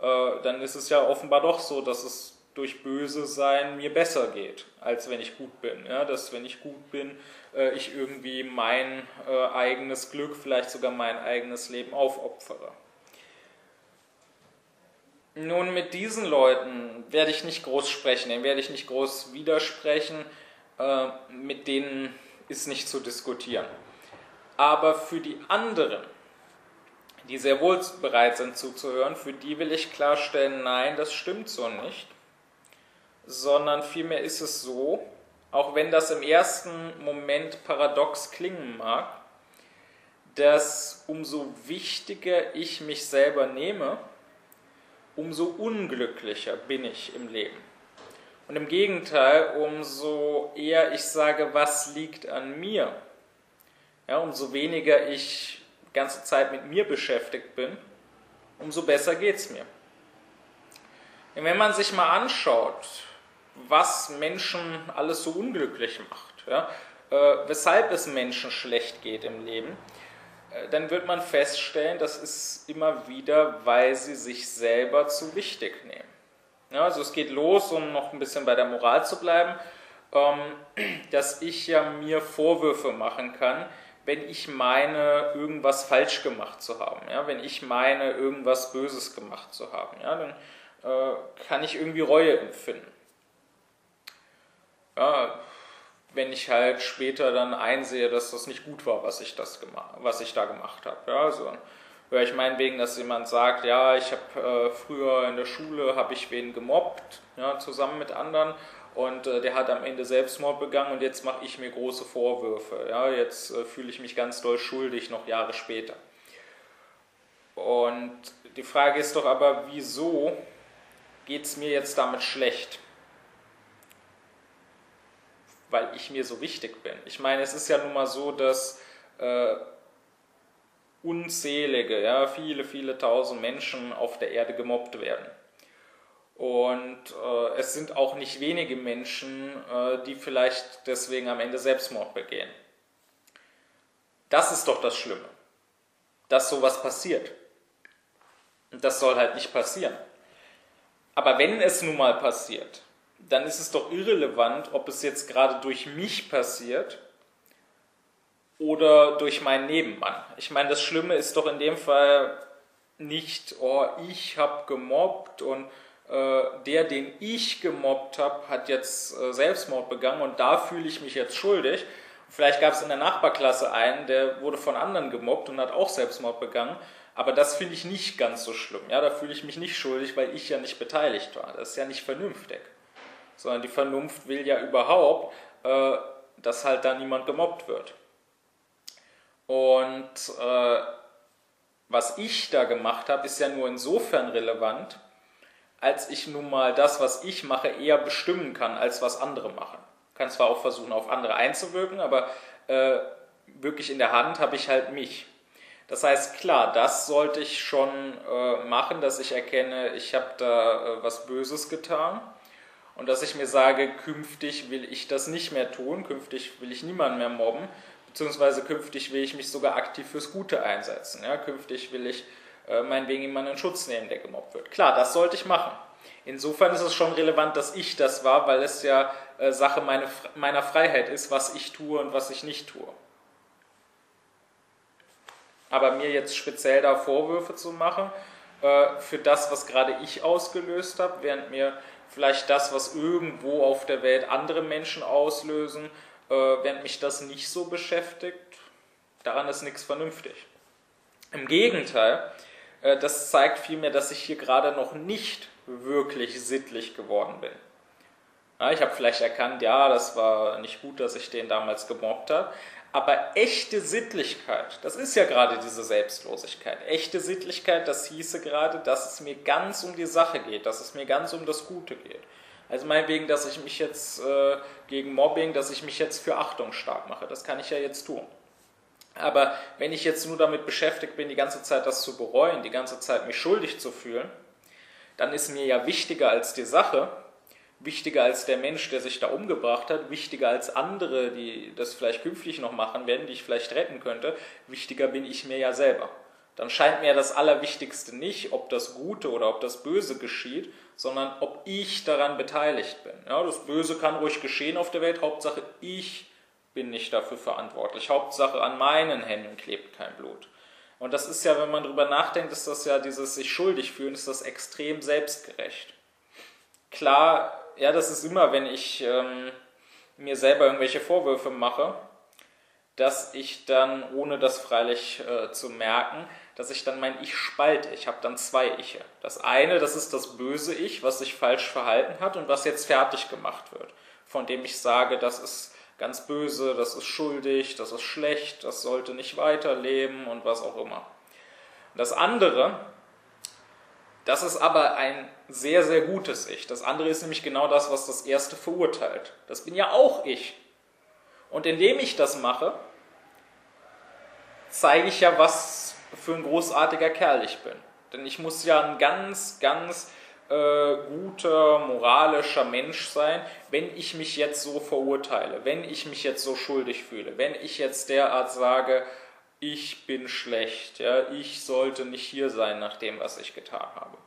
Äh, dann ist es ja offenbar doch so, dass es durch böse sein mir besser geht, als wenn ich gut bin. Ja, dass wenn ich gut bin, äh, ich irgendwie mein äh, eigenes Glück, vielleicht sogar mein eigenes Leben aufopfere. Nun, mit diesen Leuten werde ich nicht groß sprechen, denen werde ich nicht groß widersprechen, äh, mit denen ist nicht zu diskutieren. Aber für die anderen, die sehr wohl bereit sind zuzuhören, für die will ich klarstellen, nein, das stimmt so nicht sondern vielmehr ist es so, auch wenn das im ersten Moment paradox klingen mag, dass umso wichtiger ich mich selber nehme, umso unglücklicher bin ich im Leben. Und im Gegenteil, umso eher ich sage, was liegt an mir, ja, umso weniger ich die ganze Zeit mit mir beschäftigt bin, umso besser geht es mir. Und wenn man sich mal anschaut, was Menschen alles so unglücklich macht, ja, äh, weshalb es Menschen schlecht geht im Leben, dann wird man feststellen, das ist immer wieder, weil sie sich selber zu wichtig nehmen. Ja, also es geht los, um noch ein bisschen bei der Moral zu bleiben, ähm, dass ich ja mir Vorwürfe machen kann, wenn ich meine, irgendwas falsch gemacht zu haben, ja, wenn ich meine, irgendwas Böses gemacht zu haben, ja, dann äh, kann ich irgendwie Reue empfinden ja, wenn ich halt später dann einsehe, dass das nicht gut war, was ich, das was ich da gemacht habe. Ja, also höre ich meinetwegen, dass jemand sagt, ja, ich habe äh, früher in der Schule, habe ich wen gemobbt, ja, zusammen mit anderen und äh, der hat am Ende Selbstmord begangen und jetzt mache ich mir große Vorwürfe. Ja, jetzt äh, fühle ich mich ganz doll schuldig, noch Jahre später. Und die Frage ist doch aber, wieso geht es mir jetzt damit schlecht? Weil ich mir so wichtig bin. Ich meine, es ist ja nun mal so, dass äh, unzählige, ja, viele, viele tausend Menschen auf der Erde gemobbt werden. Und äh, es sind auch nicht wenige Menschen, äh, die vielleicht deswegen am Ende Selbstmord begehen. Das ist doch das Schlimme, dass sowas passiert. Und das soll halt nicht passieren. Aber wenn es nun mal passiert, dann ist es doch irrelevant, ob es jetzt gerade durch mich passiert oder durch meinen Nebenmann. Ich meine, das Schlimme ist doch in dem Fall nicht, oh, ich habe gemobbt und äh, der, den ich gemobbt habe, hat jetzt äh, Selbstmord begangen und da fühle ich mich jetzt schuldig. Vielleicht gab es in der Nachbarklasse einen, der wurde von anderen gemobbt und hat auch Selbstmord begangen. Aber das finde ich nicht ganz so schlimm. Ja, da fühle ich mich nicht schuldig, weil ich ja nicht beteiligt war. Das ist ja nicht vernünftig. Sondern die Vernunft will ja überhaupt, äh, dass halt da niemand gemobbt wird. Und äh, was ich da gemacht habe, ist ja nur insofern relevant, als ich nun mal das, was ich mache, eher bestimmen kann, als was andere machen. Ich kann zwar auch versuchen, auf andere einzuwirken, aber äh, wirklich in der Hand habe ich halt mich. Das heißt, klar, das sollte ich schon äh, machen, dass ich erkenne, ich habe da äh, was Böses getan und dass ich mir sage, künftig will ich das nicht mehr tun, künftig will ich niemanden mehr mobben, beziehungsweise künftig will ich mich sogar aktiv fürs Gute einsetzen. Ja? Künftig will ich äh, meinetwegen jemanden in Schutz nehmen, der gemobbt wird. Klar, das sollte ich machen. Insofern ist es schon relevant, dass ich das war, weil es ja äh, Sache meine, meiner Freiheit ist, was ich tue und was ich nicht tue. Aber mir jetzt speziell da Vorwürfe zu machen, äh, für das, was gerade ich ausgelöst habe, während mir vielleicht das, was irgendwo auf der Welt andere Menschen auslösen, äh, während mich das nicht so beschäftigt, daran ist nichts vernünftig. Im Gegenteil, äh, das zeigt vielmehr, dass ich hier gerade noch nicht wirklich sittlich geworden bin. Ja, ich habe vielleicht erkannt, ja, das war nicht gut, dass ich den damals gemobbt habe, aber echte Sittlichkeit, das ist ja gerade diese Selbstlosigkeit. Echte Sittlichkeit, das hieße gerade, dass es mir ganz um die Sache geht, dass es mir ganz um das Gute geht. Also meinetwegen, dass ich mich jetzt äh, gegen Mobbing, dass ich mich jetzt für Achtung stark mache. Das kann ich ja jetzt tun. Aber wenn ich jetzt nur damit beschäftigt bin, die ganze Zeit das zu bereuen, die ganze Zeit mich schuldig zu fühlen, dann ist mir ja wichtiger als die Sache, wichtiger als der Mensch, der sich da umgebracht hat, wichtiger als andere, die das vielleicht künftig noch machen werden, die ich vielleicht retten könnte, wichtiger bin ich mir ja selber. Dann scheint mir das Allerwichtigste nicht, ob das Gute oder ob das Böse geschieht, sondern ob ich daran beteiligt bin. Ja, das Böse kann ruhig geschehen auf der Welt, Hauptsache ich bin nicht dafür verantwortlich. Hauptsache an meinen Händen klebt kein Blut. Und das ist ja, wenn man darüber nachdenkt, ist das ja dieses sich schuldig fühlen, ist das extrem selbstgerecht. Klar ja, das ist immer, wenn ich ähm, mir selber irgendwelche Vorwürfe mache, dass ich dann, ohne das freilich äh, zu merken, dass ich dann mein Ich spalte. Ich habe dann zwei Iche. Das eine, das ist das böse Ich, was sich falsch verhalten hat und was jetzt fertig gemacht wird, von dem ich sage, das ist ganz böse, das ist schuldig, das ist schlecht, das sollte nicht weiterleben und was auch immer. Das andere, das ist aber ein sehr, sehr gutes Ich. Das andere ist nämlich genau das, was das erste verurteilt. Das bin ja auch ich. Und indem ich das mache, zeige ich ja, was für ein großartiger Kerl ich bin. Denn ich muss ja ein ganz, ganz äh, guter, moralischer Mensch sein, wenn ich mich jetzt so verurteile, wenn ich mich jetzt so schuldig fühle, wenn ich jetzt derart sage, ich bin schlecht, ja, ich sollte nicht hier sein nach dem, was ich getan habe.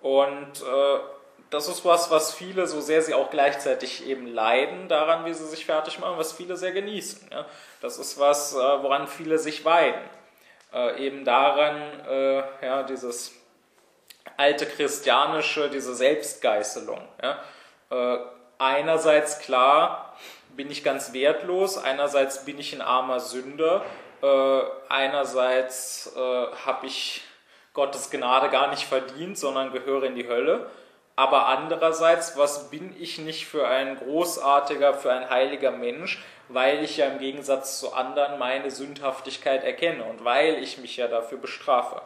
Und äh, das ist was, was viele, so sehr sie auch gleichzeitig eben leiden daran, wie sie sich fertig machen, was viele sehr genießen. Ja? Das ist was, äh, woran viele sich weiden. Äh, eben daran, äh, ja, dieses alte christianische, diese Selbstgeißelung. Ja? Äh, einerseits klar, bin ich ganz wertlos, einerseits bin ich ein armer Sünder, äh, einerseits habe ich Gottes Gnade gar nicht verdient, sondern gehöre in die Hölle. Aber andererseits, was bin ich nicht für ein großartiger, für ein heiliger Mensch, weil ich ja im Gegensatz zu anderen meine Sündhaftigkeit erkenne und weil ich mich ja dafür bestrafe.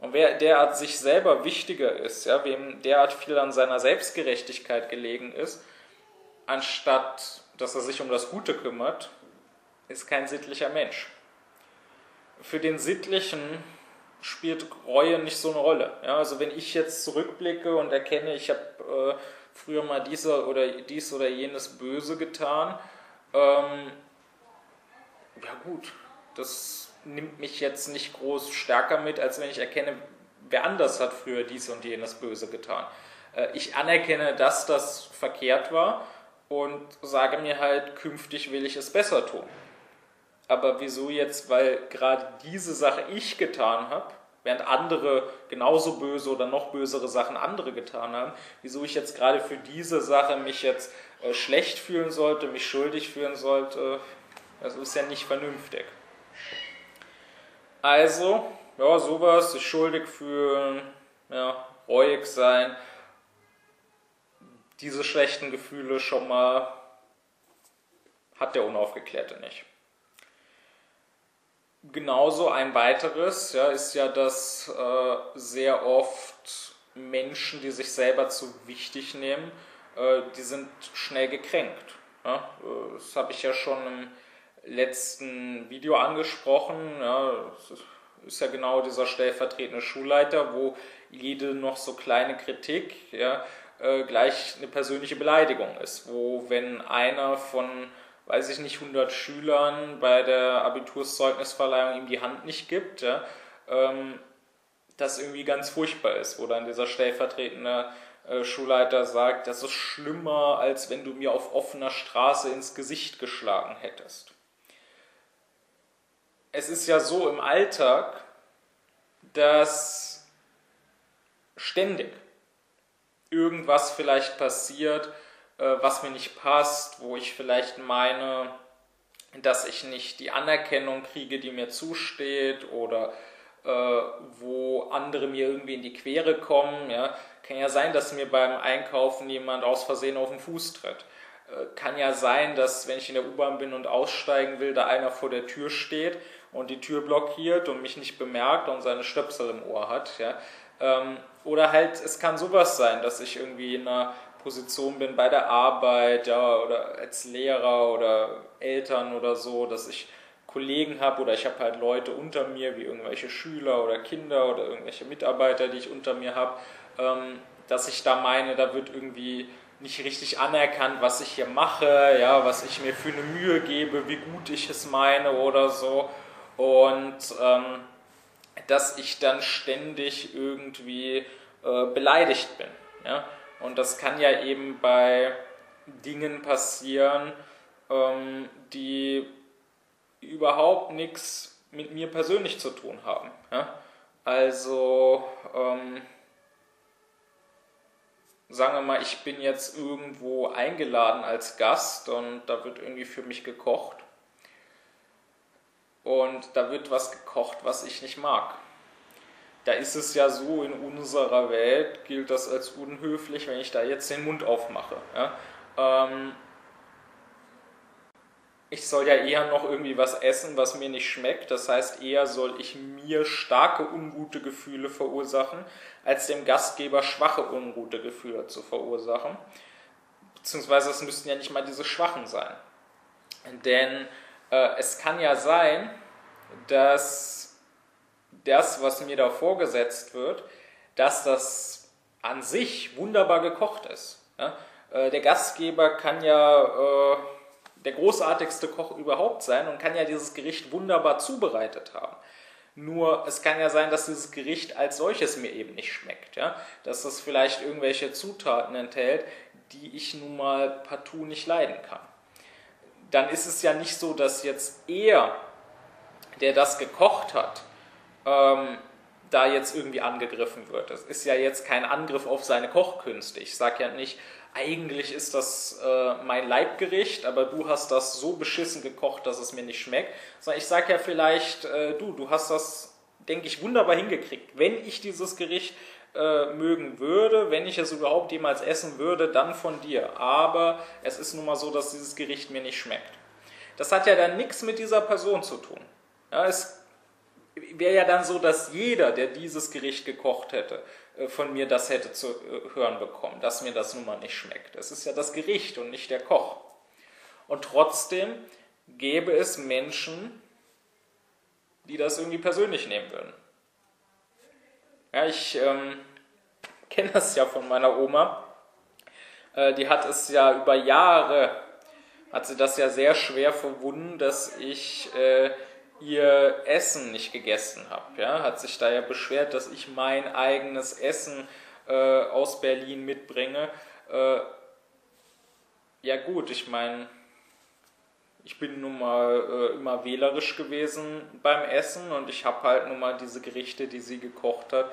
Und wer derart sich selber wichtiger ist, ja, wem derart viel an seiner Selbstgerechtigkeit gelegen ist, anstatt dass er sich um das Gute kümmert, ist kein sittlicher Mensch. Für den Sittlichen spielt Reue nicht so eine Rolle. Ja, also wenn ich jetzt zurückblicke und erkenne, ich habe äh, früher mal dieser oder dies oder jenes Böse getan, ähm, ja gut, das nimmt mich jetzt nicht groß stärker mit, als wenn ich erkenne, wer anders hat früher dies und jenes Böse getan. Äh, ich anerkenne, dass das verkehrt war und sage mir halt, künftig will ich es besser tun. Aber wieso jetzt, weil gerade diese Sache ich getan habe, während andere genauso böse oder noch bösere Sachen andere getan haben, wieso ich jetzt gerade für diese Sache mich jetzt äh, schlecht fühlen sollte, mich schuldig fühlen sollte, das ist ja nicht vernünftig. Also, ja, sowas, sich schuldig fühlen, ja, reuig sein, diese schlechten Gefühle schon mal hat der Unaufgeklärte nicht. Genauso ein weiteres ja, ist ja, dass äh, sehr oft Menschen, die sich selber zu wichtig nehmen, äh, die sind schnell gekränkt. Ja? Äh, das habe ich ja schon im letzten Video angesprochen. Ja? Ist ja genau dieser stellvertretende Schulleiter, wo jede noch so kleine Kritik ja, äh, gleich eine persönliche Beleidigung ist. Wo wenn einer von, weiß ich nicht, 100 Schülern bei der Abiturszeugnisverleihung ihm die Hand nicht gibt, ja, ähm, das irgendwie ganz furchtbar ist, wo dann dieser stellvertretende äh, Schulleiter sagt, das ist schlimmer, als wenn du mir auf offener Straße ins Gesicht geschlagen hättest. Es ist ja so im Alltag, dass ständig irgendwas vielleicht passiert, äh, was mir nicht passt, wo ich vielleicht meine, dass ich nicht die Anerkennung kriege, die mir zusteht oder äh, wo andere mir irgendwie in die Quere kommen. Ja. Kann ja sein, dass mir beim Einkaufen jemand aus Versehen auf den Fuß tritt. Äh, kann ja sein, dass wenn ich in der U-Bahn bin und aussteigen will, da einer vor der Tür steht und die Tür blockiert und mich nicht bemerkt und seine Stöpsel im Ohr hat. Ja. Ähm, oder halt, es kann sowas sein, dass ich irgendwie in einer Position bin bei der Arbeit, ja, oder als Lehrer oder Eltern oder so, dass ich Kollegen habe oder ich habe halt Leute unter mir, wie irgendwelche Schüler oder Kinder oder irgendwelche Mitarbeiter, die ich unter mir habe, ähm, dass ich da meine, da wird irgendwie nicht richtig anerkannt, was ich hier mache, ja, was ich mir für eine Mühe gebe, wie gut ich es meine oder so. Und ähm, dass ich dann ständig irgendwie äh, beleidigt bin. Ja? Und das kann ja eben bei Dingen passieren, ähm, die überhaupt nichts mit mir persönlich zu tun haben. Ja? Also, ähm, sagen wir mal, ich bin jetzt irgendwo eingeladen als Gast und da wird irgendwie für mich gekocht und da wird was gekocht, was ich nicht mag. Da ist es ja so, in unserer Welt gilt das als unhöflich, wenn ich da jetzt den Mund aufmache. Ja? Ähm, ich soll ja eher noch irgendwie was essen, was mir nicht schmeckt. Das heißt, eher soll ich mir starke ungute Gefühle verursachen, als dem Gastgeber schwache ungute Gefühle zu verursachen. Beziehungsweise es müssten ja nicht mal diese schwachen sein. Denn äh, es kann ja sein, dass das, was mir da vorgesetzt wird, dass das an sich wunderbar gekocht ist. Ja? Äh, der Gastgeber kann ja äh, der großartigste Koch überhaupt sein und kann ja dieses Gericht wunderbar zubereitet haben. Nur es kann ja sein, dass dieses Gericht als solches mir eben nicht schmeckt. Ja? Dass das vielleicht irgendwelche Zutaten enthält, die ich nun mal partout nicht leiden kann dann ist es ja nicht so, dass jetzt er, der das gekocht hat, ähm, da jetzt irgendwie angegriffen wird. Das ist ja jetzt kein Angriff auf seine Kochkünste. Ich sage ja nicht, eigentlich ist das äh, mein Leibgericht, aber du hast das so beschissen gekocht, dass es mir nicht schmeckt. Sondern ich sage ja vielleicht, äh, du, du hast das, denke ich, wunderbar hingekriegt. Wenn ich dieses Gericht äh, mögen würde, wenn ich es überhaupt jemals essen würde, dann von dir. Aber es ist nun mal so, dass dieses Gericht mir nicht schmeckt. Das hat ja dann nichts mit dieser Person zu tun. Ja, es wäre ja dann so, dass jeder, der dieses Gericht gekocht hätte, äh, von mir das hätte zu äh, hören bekommen, dass mir das nun mal nicht schmeckt. Es ist ja das Gericht und nicht der Koch. Und trotzdem gäbe es Menschen, die das irgendwie persönlich nehmen würden. Ja, ich ähm, kenne das ja von meiner Oma. Äh, die hat es ja über Jahre, hat sie das ja sehr schwer verwunden, dass ich äh, ihr Essen nicht gegessen habe. Ja? Hat sich da ja beschwert, dass ich mein eigenes Essen äh, aus Berlin mitbringe. Äh, ja gut, ich meine, ich bin nun mal äh, immer wählerisch gewesen beim Essen und ich habe halt nun mal diese Gerichte, die sie gekocht hat,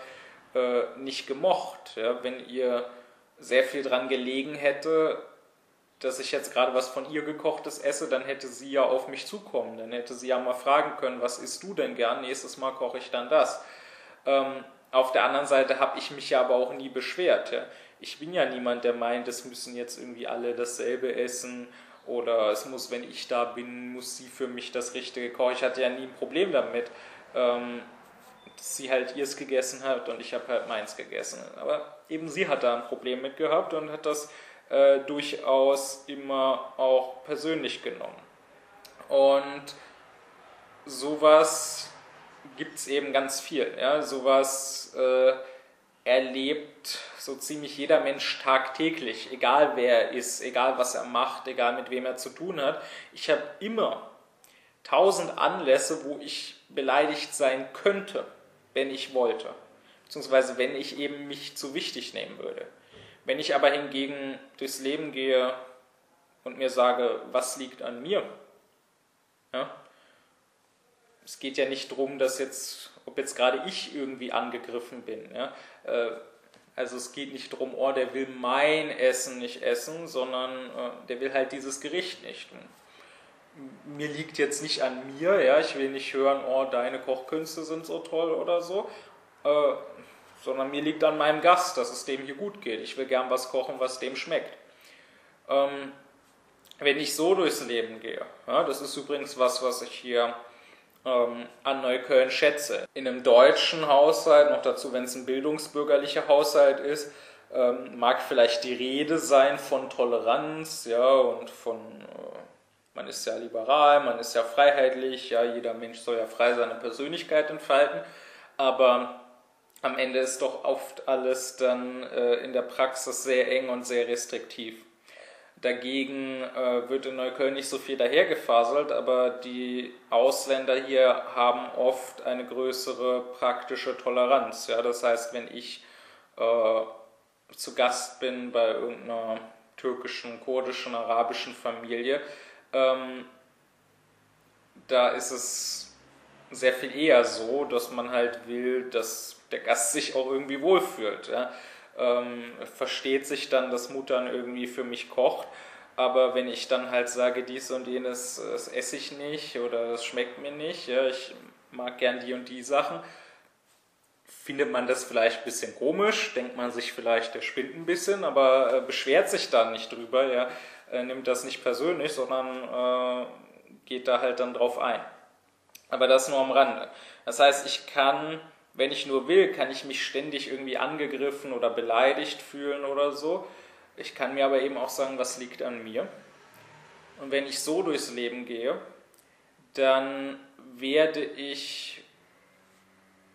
äh, nicht gemocht. Ja? Wenn ihr sehr viel dran gelegen hätte, dass ich jetzt gerade was von ihr gekochtes esse, dann hätte sie ja auf mich zukommen. Dann hätte sie ja mal fragen können, was isst du denn gern? Nächstes Mal koche ich dann das. Ähm, auf der anderen Seite habe ich mich ja aber auch nie beschwert. Ja. Ich bin ja niemand, der meint, es müssen jetzt irgendwie alle dasselbe essen oder es muss, wenn ich da bin, muss sie für mich das Richtige kochen. Ich hatte ja nie ein Problem damit, ähm, dass sie halt ihrs gegessen hat und ich habe halt meins gegessen. Aber eben sie hat da ein Problem mit gehabt und hat das äh, durchaus immer auch persönlich genommen. Und sowas gibt es eben ganz viel. Ja? Sowas äh, erlebt so ziemlich jeder Mensch tagtäglich, egal wer er ist, egal was er macht, egal mit wem er zu tun hat. Ich habe immer tausend Anlässe, wo ich beleidigt sein könnte, wenn ich wollte. Beziehungsweise wenn ich eben mich zu wichtig nehmen würde. Wenn ich aber hingegen durchs Leben gehe und mir sage, was liegt an mir? Ja? Es geht ja nicht darum, dass jetzt, ob jetzt gerade ich irgendwie angegriffen bin. Ja? Äh, also es geht nicht darum, oh, der will mein Essen nicht essen, sondern äh, der will halt dieses Gericht nicht. Mir liegt jetzt nicht an mir, ja, ich will nicht hören, oh, deine Kochkünste sind so toll oder so. Äh, sondern mir liegt an meinem Gast, dass es dem hier gut geht. Ich will gern was kochen, was dem schmeckt. Ähm, wenn ich so durchs Leben gehe, ja, das ist übrigens was, was ich hier ähm, an Neukölln schätze. In einem deutschen Haushalt, noch dazu, wenn es ein bildungsbürgerlicher Haushalt ist, ähm, mag vielleicht die Rede sein von Toleranz, ja, und von, äh, man ist ja liberal, man ist ja freiheitlich, ja, jeder Mensch soll ja frei seine Persönlichkeit entfalten, aber am Ende ist doch oft alles dann äh, in der Praxis sehr eng und sehr restriktiv. Dagegen äh, wird in Neukölln nicht so viel dahergefaselt, aber die Ausländer hier haben oft eine größere praktische Toleranz. Ja? Das heißt, wenn ich äh, zu Gast bin bei irgendeiner türkischen, kurdischen, arabischen Familie, ähm, da ist es sehr viel eher so, dass man halt will, dass der Gast sich auch irgendwie wohlfühlt. Ja? Ähm, versteht sich dann, dass Muttern irgendwie für mich kocht. Aber wenn ich dann halt sage, dies und jenes, das esse ich nicht oder das schmeckt mir nicht, ja, ich mag gern die und die Sachen, findet man das vielleicht ein bisschen komisch, denkt man sich vielleicht, der spinnt ein bisschen, aber äh, beschwert sich dann nicht drüber, ja, äh, nimmt das nicht persönlich, sondern äh, geht da halt dann drauf ein. Aber das nur am Rande. Das heißt, ich kann wenn ich nur will, kann ich mich ständig irgendwie angegriffen oder beleidigt fühlen oder so. Ich kann mir aber eben auch sagen, was liegt an mir. Und wenn ich so durchs Leben gehe, dann werde ich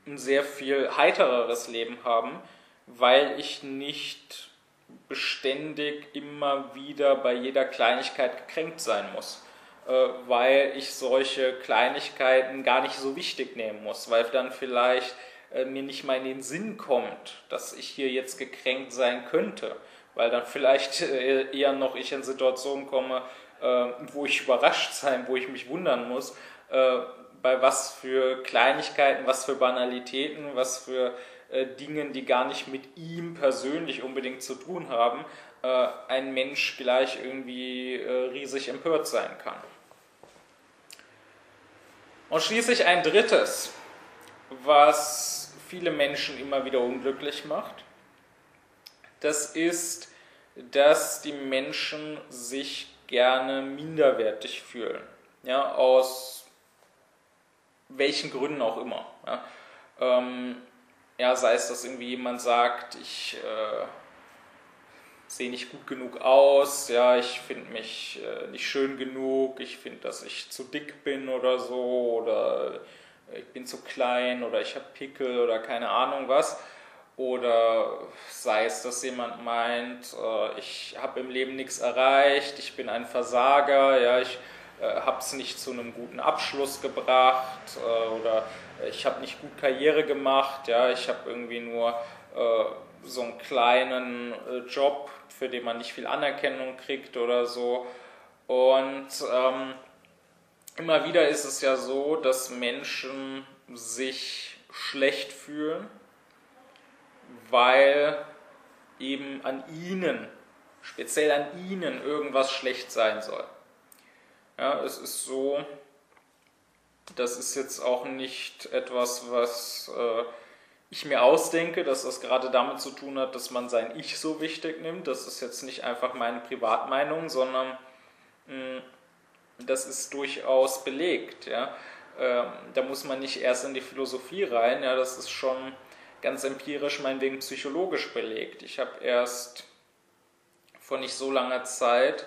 ein sehr viel heitereres Leben haben, weil ich nicht beständig immer wieder bei jeder Kleinigkeit gekränkt sein muss, äh, weil ich solche Kleinigkeiten gar nicht so wichtig nehmen muss, weil dann vielleicht äh, mir nicht mal in den Sinn kommt, dass ich hier jetzt gekränkt sein könnte, weil dann vielleicht äh, eher noch ich in Situationen komme, äh, wo ich überrascht sein, wo ich mich wundern muss, bei was für Kleinigkeiten, was für Banalitäten, was für Dingen, die gar nicht mit ihm persönlich unbedingt zu tun haben, ein Mensch gleich irgendwie riesig empört sein kann. Und schließlich ein drittes, was viele Menschen immer wieder unglücklich macht. Das ist, dass die Menschen sich gerne minderwertig fühlen. Ja, aus welchen Gründen auch immer. Ja, ähm, ja sei es, dass irgendwie jemand sagt, ich äh, sehe nicht gut genug aus, ja, ich finde mich äh, nicht schön genug, ich finde, dass ich zu dick bin oder so, oder ich bin zu klein oder ich habe Pickel oder keine Ahnung was. Oder sei es, dass jemand meint, äh, ich habe im Leben nichts erreicht, ich bin ein Versager, ja, ich äh, habe es nicht zu einem guten Abschluss gebracht äh, oder ich habe nicht gut Karriere gemacht, ja, ich habe irgendwie nur äh, so einen kleinen äh, Job, für den man nicht viel Anerkennung kriegt oder so. Und ähm, immer wieder ist es ja so, dass Menschen sich schlecht fühlen, weil eben an ihnen, speziell an ihnen, irgendwas schlecht sein soll. Ja, es ist so, das ist jetzt auch nicht etwas, was äh, ich mir ausdenke, dass das gerade damit zu tun hat, dass man sein Ich so wichtig nimmt. Das ist jetzt nicht einfach meine Privatmeinung, sondern mh, hm, das ist durchaus belegt. Ja? Ähm, da muss man nicht erst in die Philosophie rein, ja, das ist schon ganz empirisch, meinetwegen psychologisch belegt. Ich habe erst vor nicht so langer Zeit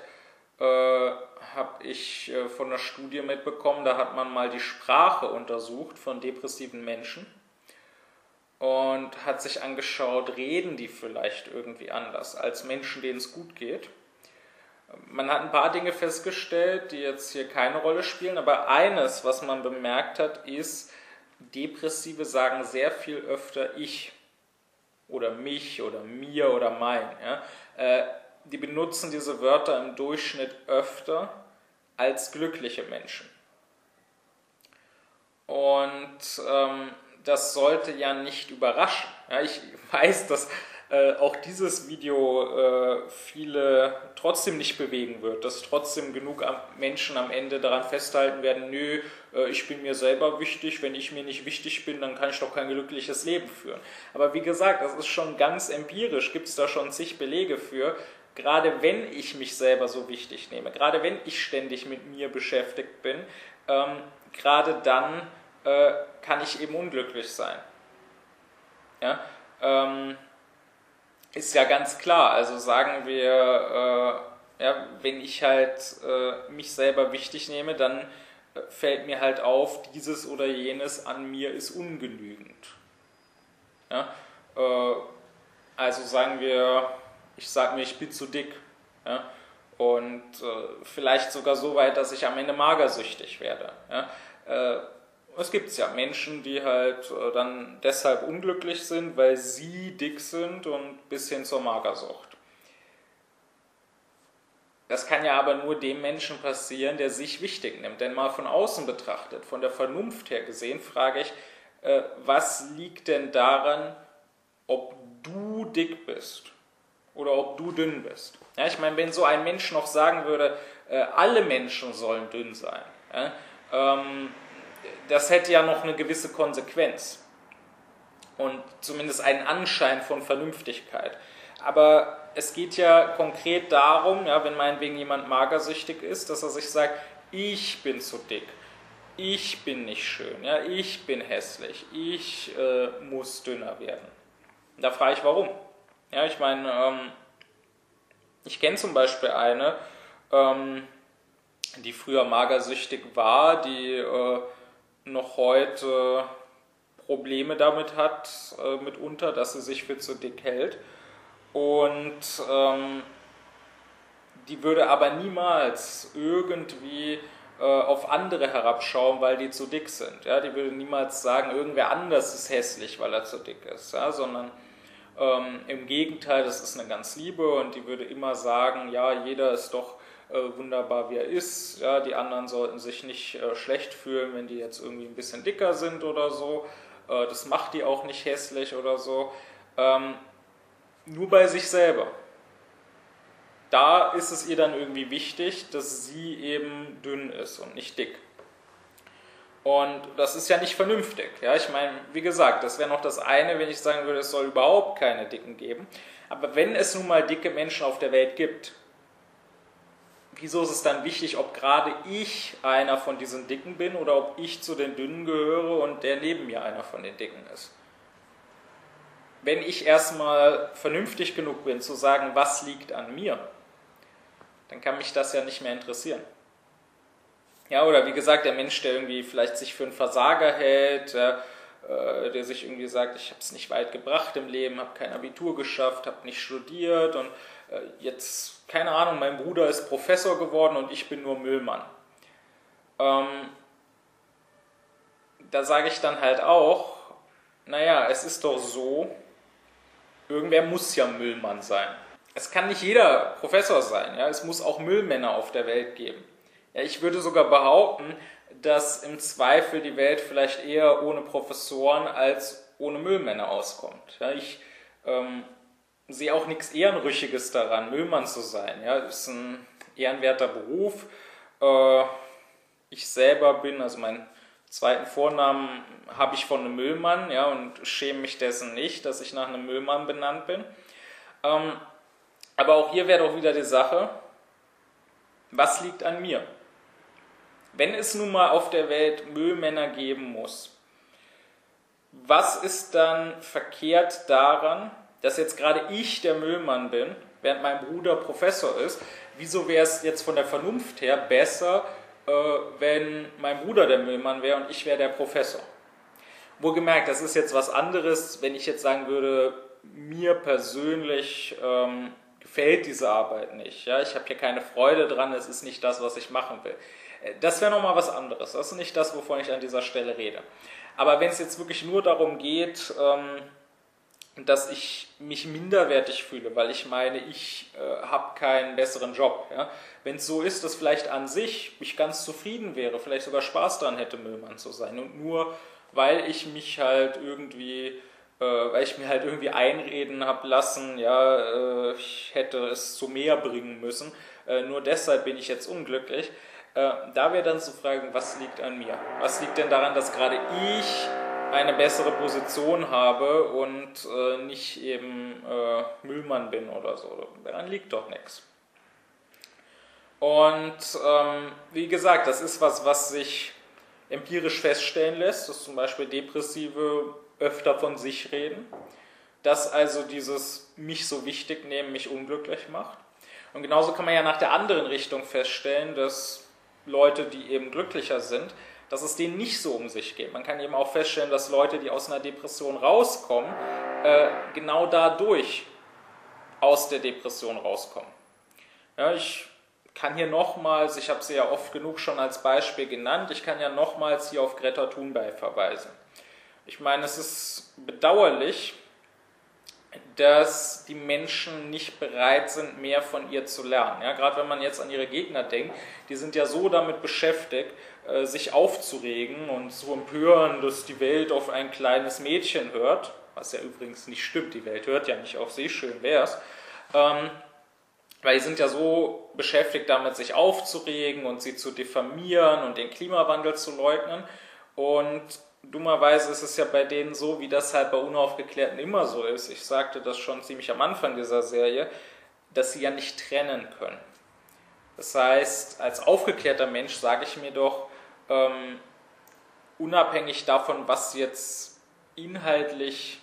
äh, habe ich äh, von einer Studie mitbekommen, da hat man mal die Sprache untersucht von depressiven Menschen und hat sich angeschaut, reden die vielleicht irgendwie anders als Menschen, denen es gut geht. Man hat ein paar Dinge festgestellt, die jetzt hier keine Rolle spielen, aber eines, was man bemerkt hat, ist, Depressive sagen sehr viel öfter ich oder mich oder mir oder mein. Ja? Äh, die benutzen diese Wörter im Durchschnitt öfter als glückliche Menschen. Und ähm, das sollte ja nicht überraschen. Ja, ich weiß, dass äh, auch dieses Video äh, viele trotzdem nicht bewegen wird, dass trotzdem genug Menschen am Ende daran festhalten werden, nö, äh, ich bin mir selber wichtig, wenn ich mir nicht wichtig bin, dann kann ich doch kein glückliches Leben führen. Aber wie gesagt, das ist schon ganz empirisch, gibt es da schon zig Belege für, gerade wenn ich mich selber so wichtig nehme, gerade wenn ich ständig mit mir beschäftigt bin, ähm, gerade dann äh, kann ich eben unglücklich sein. Ja, ähm, ist ja ganz klar. Also sagen wir, äh, ja, wenn ich halt äh, mich selber wichtig nehme, dann äh, fällt mir halt auf, dieses oder jenes an mir ist ungenügend. Ja? Äh, also sagen wir, ich sage mir, ich bin zu dick. Ja? Und äh, vielleicht sogar so weit, dass ich am Ende magersüchtig werde. Ja? Es gibt ja Menschen, die halt äh, dann deshalb unglücklich sind, weil sie dick sind und bis hin zur Magersucht. Das kann ja aber nur dem Menschen passieren, der sich wichtig nimmt. Denn mal von außen betrachtet, von der Vernunft her gesehen, frage ich, äh, was liegt denn daran, ob du dick bist oder ob du dünn bist? Ja, ich meine, wenn so ein Mensch noch sagen würde, äh, alle Menschen sollen dünn sein, ja, ähm, das hätte ja noch eine gewisse Konsequenz und zumindest einen Anschein von Vernünftigkeit. Aber es geht ja konkret darum, ja, wenn meinetwegen jemand magersüchtig ist, dass er sich sagt, ich bin zu dick, ich bin nicht schön, ja, ich bin hässlich, ich äh, muss dünner werden. Da frage ich, warum? Ja, ich meine, ähm, ich kenne zum Beispiel eine, ähm, die früher magersüchtig war, die äh, noch heute Probleme damit hat, äh, mitunter, dass sie sich für zu dick hält. Und ähm, die würde aber niemals irgendwie äh, auf andere herabschauen, weil die zu dick sind. Ja? Die würde niemals sagen, irgendwer anders ist hässlich, weil er zu dick ist, ja? sondern ähm, im Gegenteil, das ist eine ganz Liebe und die würde immer sagen, ja, jeder ist doch äh, wunderbar, wie er ist. Ja, die anderen sollten sich nicht äh, schlecht fühlen, wenn die jetzt irgendwie ein bisschen dicker sind oder so. Äh, das macht die auch nicht hässlich oder so. Ähm, nur bei sich selber. Da ist es ihr dann irgendwie wichtig, dass sie eben dünn ist und nicht dick. Und das ist ja nicht vernünftig. Ja? Ich meine, wie gesagt, das wäre noch das eine, wenn ich sagen würde, es soll überhaupt keine Dicken geben. Aber wenn es nun mal dicke Menschen auf der Welt gibt, wieso ist es dann wichtig, ob gerade ich einer von diesen Dicken bin oder ob ich zu den Dünnen gehöre und der neben mir einer von den Dicken ist? Wenn ich erstmal vernünftig genug bin zu sagen, was liegt an mir, dann kann mich das ja nicht mehr interessieren. Ja, oder wie gesagt, der Mensch, der irgendwie vielleicht sich für einen Versager hält, der, äh, der sich irgendwie sagt, ich habe es nicht weit gebracht im Leben, habe kein Abitur geschafft, habe nicht studiert und jetzt, keine Ahnung, mein Bruder ist Professor geworden und ich bin nur Müllmann. Ähm, da sage ich dann halt auch, naja, es ist doch so, irgendwer muss ja Müllmann sein. Es kann nicht jeder Professor sein, ja, es muss auch Müllmänner auf der Welt geben. Ja, ich würde sogar behaupten, dass im Zweifel die Welt vielleicht eher ohne Professoren als ohne Müllmänner auskommt. Ja, ich ähm, sehe auch nichts Ehrenrüchiges daran, Müllmann zu sein. Ja, ist ein ehrenwerter Beruf. Äh, ich selber bin, also meinen zweiten Vornamen habe ich von einem Müllmann, ja, und schäme mich dessen nicht, dass ich nach einem Müllmann benannt bin. Ähm, aber auch hier wäre doch wieder die Sache, was liegt an mir? Wenn es nun mal auf der Welt Müllmänner geben muss, was ist dann verkehrt daran, dass jetzt gerade ich der Müllmann bin, während mein Bruder Professor ist? Wieso wäre es jetzt von der Vernunft her besser, äh, wenn mein Bruder der Müllmann wäre und ich wäre der Professor? Wohlgemerkt, das ist jetzt was anderes, wenn ich jetzt sagen würde, mir persönlich ähm, gefällt diese Arbeit nicht. Ja? Ich habe hier keine Freude dran, es ist nicht das, was ich machen will. Äh, das wäre nochmal was anderes. Das ist nicht das, wovon ich an dieser Stelle rede. Aber wenn es jetzt wirklich nur darum geht, ähm, dass ich mich minderwertig fühle, weil ich meine, ich äh, habe keinen besseren Job. Ja? Wenn es so ist, dass vielleicht an sich ich ganz zufrieden wäre, vielleicht sogar Spaß daran hätte, Müllmann zu sein und nur weil ich mich halt irgendwie äh, weil ich mir halt irgendwie einreden habe lassen, ja, äh, ich hätte es zu mehr bringen müssen. Äh, nur deshalb bin ich jetzt unglücklich. da wäre dann zu fragen, was liegt an mir? Was liegt denn daran, dass gerade ich eine bessere Position habe und nicht eben Müllmann bin oder so? Daran liegt doch nichts. Und ähm, wie gesagt, das ist was, was sich empirisch feststellen lässt, dass zum Beispiel Depressive öfter von sich reden, dass also dieses mich so wichtig nehmen mich unglücklich macht. Und genauso kann man ja nach der anderen Richtung feststellen, dass Leute, die eben glücklicher sind, dass es denen nicht so um sich geht. Man kann eben auch feststellen, dass Leute, die aus einer Depression rauskommen, äh, genau dadurch aus der Depression rauskommen. Ja, ich kann hier nochmals, ich habe sie ja oft genug schon als Beispiel genannt, ich kann ja nochmals hier auf Greta Thunberg verweisen. Ich meine, es ist bedauerlich, dass die Menschen nicht bereit sind, mehr von ihr zu lernen. Ja, gerade wenn man jetzt an ihre Gegner denkt, die sind ja so damit beschäftigt, äh, sich aufzuregen und zu empören, dass die Welt auf ein kleines Mädchen hört, was ja übrigens nicht stimmt, die Welt hört ja nicht auf sie, schön wär's. Ähm, weil die sind ja so beschäftigt damit, sich aufzuregen und sie zu diffamieren und den Klimawandel zu leugnen. Und dummerweise ist es ja bei denen so, wie das halt bei Unaufgeklärten immer so ist. Ich sagte das schon ziemlich am Anfang dieser Serie, dass sie ja nicht trennen können. Das heißt, als aufgeklärter Mensch sage ich mir doch, ähm, unabhängig davon, was jetzt inhaltlich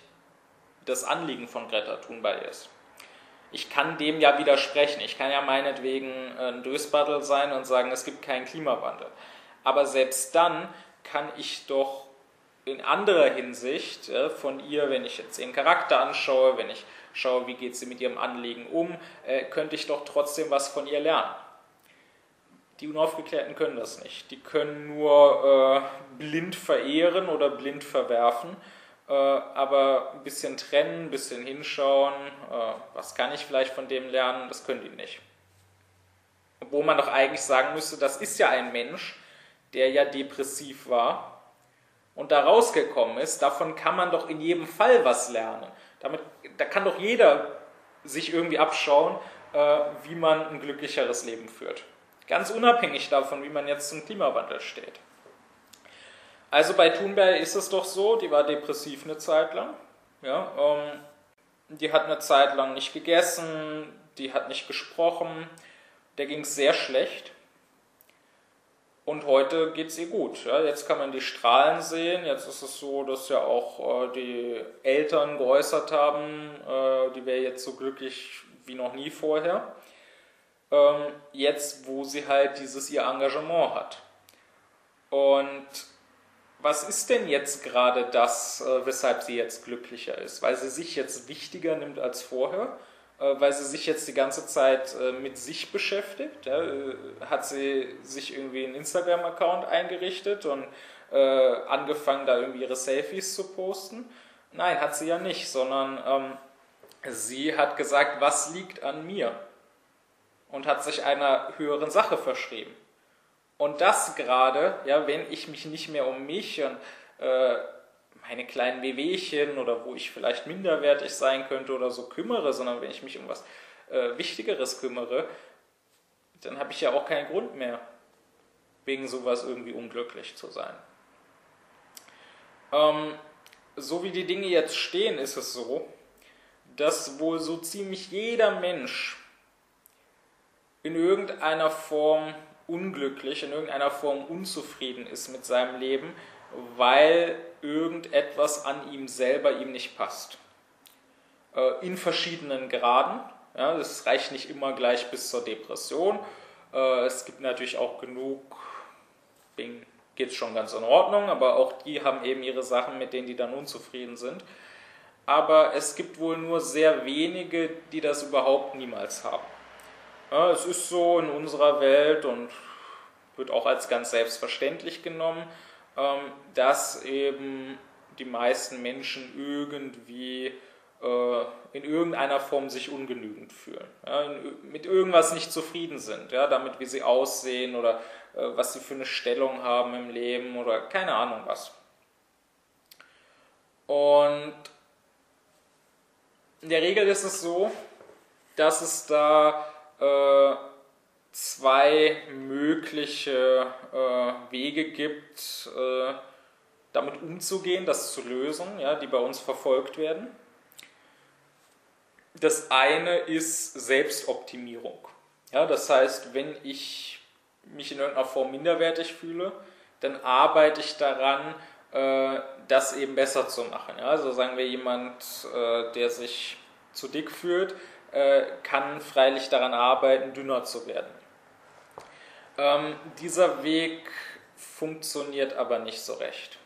das Anliegen von Greta Thunberg ist. Ich kann dem ja widersprechen. Ich kann ja meinetwegen ein Dösbattel sein und sagen, es gibt keinen Klimawandel. Aber selbst dann kann ich doch in anderer Hinsicht äh, von ihr, wenn ich jetzt ihren Charakter anschaue, wenn ich schaue, wie geht sie mit ihrem Anliegen um, äh, könnte ich doch trotzdem was von ihr lernen. Die Unaufgeklärten können das nicht. Die können nur äh, blind verehren oder blind verwerfen, äh, aber ein bisschen trennen, ein bisschen hinschauen, äh, was kann ich vielleicht von dem lernen, das können die nicht. Obwohl man doch eigentlich sagen müsste, das ist ja ein Mensch, der ja depressiv war und da rausgekommen ist, davon kann man doch in jedem Fall was lernen. Damit, da kann doch jeder sich irgendwie abschauen, äh, wie man ein glücklicheres Leben führt. Ganz unabhängig davon, wie man jetzt zum Klimawandel steht. Also bei Thunberg ist es doch so, die war depressiv eine Zeit lang. Ja, ähm, die hat eine Zeit lang nicht gegessen, die hat nicht gesprochen, der ging sehr schlecht. Und heute geht es ihr gut. Ja. Jetzt kann man die Strahlen sehen. Jetzt ist es so, dass ja auch äh, die Eltern geäußert haben, äh, die wäre jetzt so glücklich wie noch nie vorher. Ähm, jetzt, wo sie halt dieses ihr Engagement hat. Und was ist denn jetzt gerade das, äh, weshalb sie jetzt glücklicher ist? Weil sie sich jetzt wichtiger nimmt als vorher? äh, weil sie sich jetzt die ganze Zeit äh, mit sich beschäftigt. Äh, hat sie sich irgendwie einen Instagram-Account eingerichtet und angefangen, da irgendwie ihre Selfies zu posten? Nein, hat sie ja nicht, sondern ähm, sie hat gesagt, was liegt an mir? Und hat sich einer höheren Sache verschrieben. Und das gerade, ja, wenn ich mich nicht mehr um mich und äh, meine kleinen Wehwehchen oder wo ich vielleicht minderwertig sein könnte oder so kümmere, sondern wenn ich mich um was äh, Wichtigeres kümmere, dann habe ich ja auch keinen Grund mehr, wegen sowas irgendwie unglücklich zu sein. Ähm, so wie die Dinge jetzt stehen, ist es so, dass wohl so ziemlich jeder Mensch in irgendeiner Form unglücklich, in irgendeiner Form unzufrieden ist mit seinem Leben, weil irgendetwas an ihm selber ihm nicht passt. Äh, in verschiedenen Graden. Ja, das reicht nicht immer gleich bis zur Depression. Äh, es gibt natürlich auch genug, Bing geht es schon ganz in Ordnung, aber auch die haben eben ihre Sachen, mit denen die dann unzufrieden sind. Aber es gibt wohl nur sehr wenige, die das überhaupt niemals haben. Ja, es ist so in unserer Welt und wird auch als ganz selbstverständlich genommen, ähm, dass eben die meisten Menschen irgendwie äh, in irgendeiner Form sich ungenügend fühlen, ja, mit irgendwas nicht zufrieden sind, ja, damit wie sie aussehen oder äh, was sie für eine Stellung haben im Leben oder keine Ahnung was. Und in der Regel ist es so, dass es da äh, zwei mögliche äh, Wege gibt, äh, damit umzugehen, das zu lösen, ja, die bei uns verfolgt werden. Das eine ist Selbstoptimierung. Ja, das heißt, wenn ich mich in irgendeiner Form minderwertig fühle, dann arbeite ich daran, äh, das eben besser zu machen. Ja, also sagen wir jemand, äh, der sich zu dick fühlt, äh, kann freilich daran arbeiten, dünner zu werden. Ähm, dieser Weg funktioniert aber nicht so recht.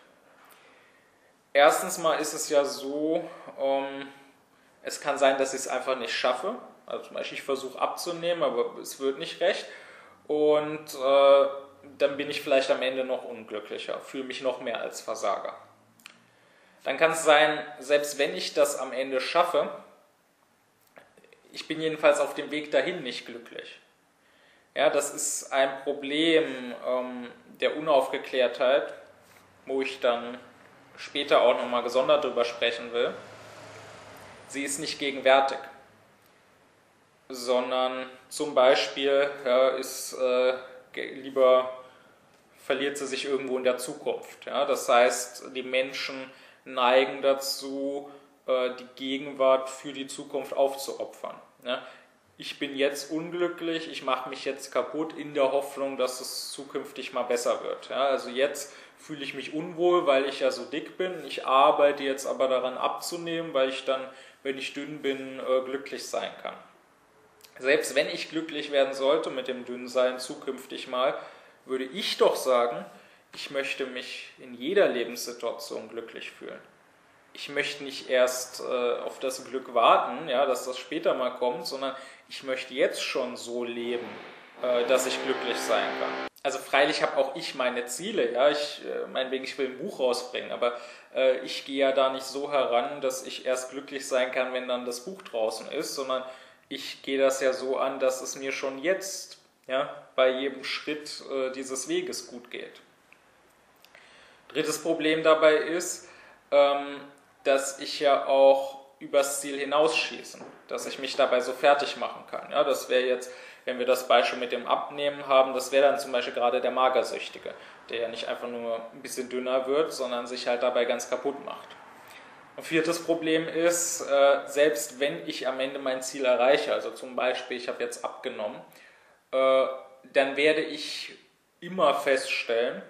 Erstens mal ist es ja so, ähm, es kann sein, dass ich es einfach nicht schaffe. Also zum Beispiel, ich versuche abzunehmen, aber es wird nicht recht. Und äh, dann bin ich vielleicht am Ende noch unglücklicher, fühle mich noch mehr als Versager. Dann kann es sein, selbst wenn ich das am Ende schaffe, ich bin jedenfalls auf dem Weg dahin nicht glücklich. Ja, das ist ein Problem ähm, der Unaufgeklärtheit, wo ich dann später auch nochmal gesondert drüber sprechen will. Sie ist nicht gegenwärtig, sondern zum Beispiel ja, ist äh, lieber verliert sie sich irgendwo in der Zukunft. Ja? Das heißt, die Menschen neigen dazu, die Gegenwart für die Zukunft aufzuopfern. Ja? ich bin jetzt unglücklich, ich mache mich jetzt kaputt in der Hoffnung, dass es zukünftig mal besser wird. Also jetzt fühle ich mich unwohl, weil ich ja so dick bin. Ich arbeite jetzt aber daran abzunehmen, weil ich dann, wenn ich dünn bin, äh, glücklich sein kann. Selbst wenn ich glücklich werden sollte mit dem Dünnsein zukünftig mal, würde ich doch sagen, ich möchte mich in jeder Lebenssituation glücklich fühlen ich möchte nicht erst äh, auf das Glück warten, ja, dass das später mal kommt, sondern ich möchte jetzt schon so leben, äh, dass ich glücklich sein kann. Also freilich habe auch ich meine Ziele, ja, ich äh, meinetwegen, ich will ein Buch rausbringen, aber äh, ich gehe ja da nicht so heran, dass ich erst glücklich sein kann, wenn dann das Buch draußen ist, sondern ich gehe das ja so an, dass es mir schon jetzt, ja, bei jedem Schritt äh, dieses Weges gut geht. Drittes Problem dabei ist, ähm, dass ich ja auch übers Ziel hinausschießen, dass ich mich dabei so fertig machen kann. Ja, das wäre jetzt, wenn wir das Beispiel mit dem Abnehmen haben, das wäre dann zum Beispiel gerade der Magersüchtige, der ja nicht einfach nur ein bisschen dünner wird, sondern sich halt dabei ganz kaputt macht. Ein viertes Problem ist, äh, selbst wenn ich am Ende mein Ziel erreiche, also zum Beispiel ich habe jetzt abgenommen, äh, dann werde ich immer feststellen,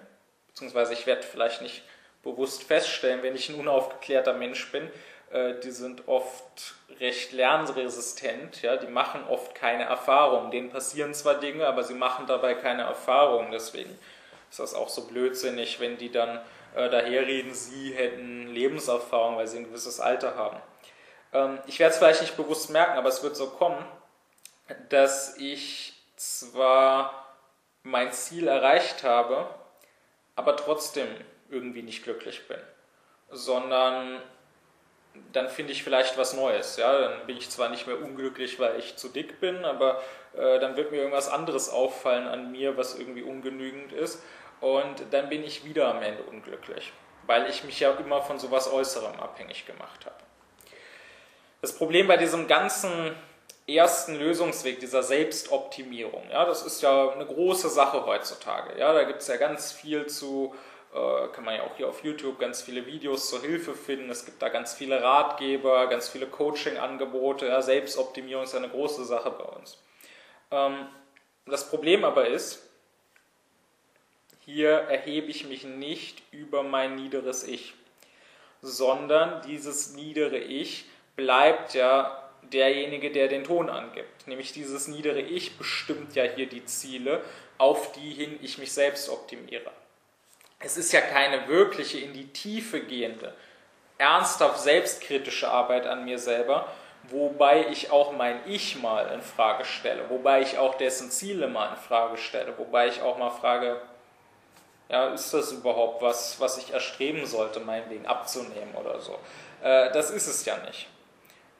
beziehungsweise ich werde vielleicht nicht bewusst feststellen, wenn ich ein unaufgeklärter Mensch bin, äh, die sind oft recht lernresistent, ja, die machen oft keine Erfahrungen. Denen passieren zwar Dinge, aber sie machen dabei keine Erfahrungen. Deswegen ist das auch so blödsinnig, wenn die dann äh, daherreden, sie hätten Lebenserfahrung, weil sie ein gewisses Alter haben. Ähm, ich werde es vielleicht nicht bewusst merken, aber es wird so kommen, dass ich zwar mein Ziel erreicht habe, aber trotzdem irgendwie nicht glücklich bin, sondern dann finde ich vielleicht was Neues. Ja? Dann bin ich zwar nicht mehr unglücklich, weil ich zu dick bin, aber äh, dann wird mir irgendwas anderes auffallen an mir, was irgendwie ungenügend ist. Und dann bin ich wieder am Ende unglücklich, weil ich mich ja immer von sowas Äußerem abhängig gemacht habe. Das Problem bei diesem ganzen ersten Lösungsweg, dieser Selbstoptimierung, ja, das ist ja eine große Sache heutzutage. Ja, da gibt es ja ganz viel zu, kann man ja auch hier auf YouTube ganz viele Videos zur Hilfe finden. Es gibt da ganz viele Ratgeber, ganz viele Coaching-Angebote. Ja, Selbstoptimierung ist eine große Sache bei uns. Ähm, das Problem aber ist, hier erhebe ich mich nicht über mein niederes Ich, sondern dieses niedere Ich bleibt ja derjenige, der den Ton angibt. Nämlich dieses niedere Ich bestimmt ja hier die Ziele, auf die hin ich mich selbst optimiere. Es ist ja keine wirkliche in die Tiefe gehende, ernsthaft selbstkritische Arbeit an mir selber, wobei ich auch mein Ich mal in Frage stelle, wobei ich auch dessen Ziele mal in Frage stelle, wobei ich auch mal frage, ja, ist das überhaupt was, was ich erstreben sollte, meinetwegen abzunehmen oder so? Äh, das ist es ja nicht.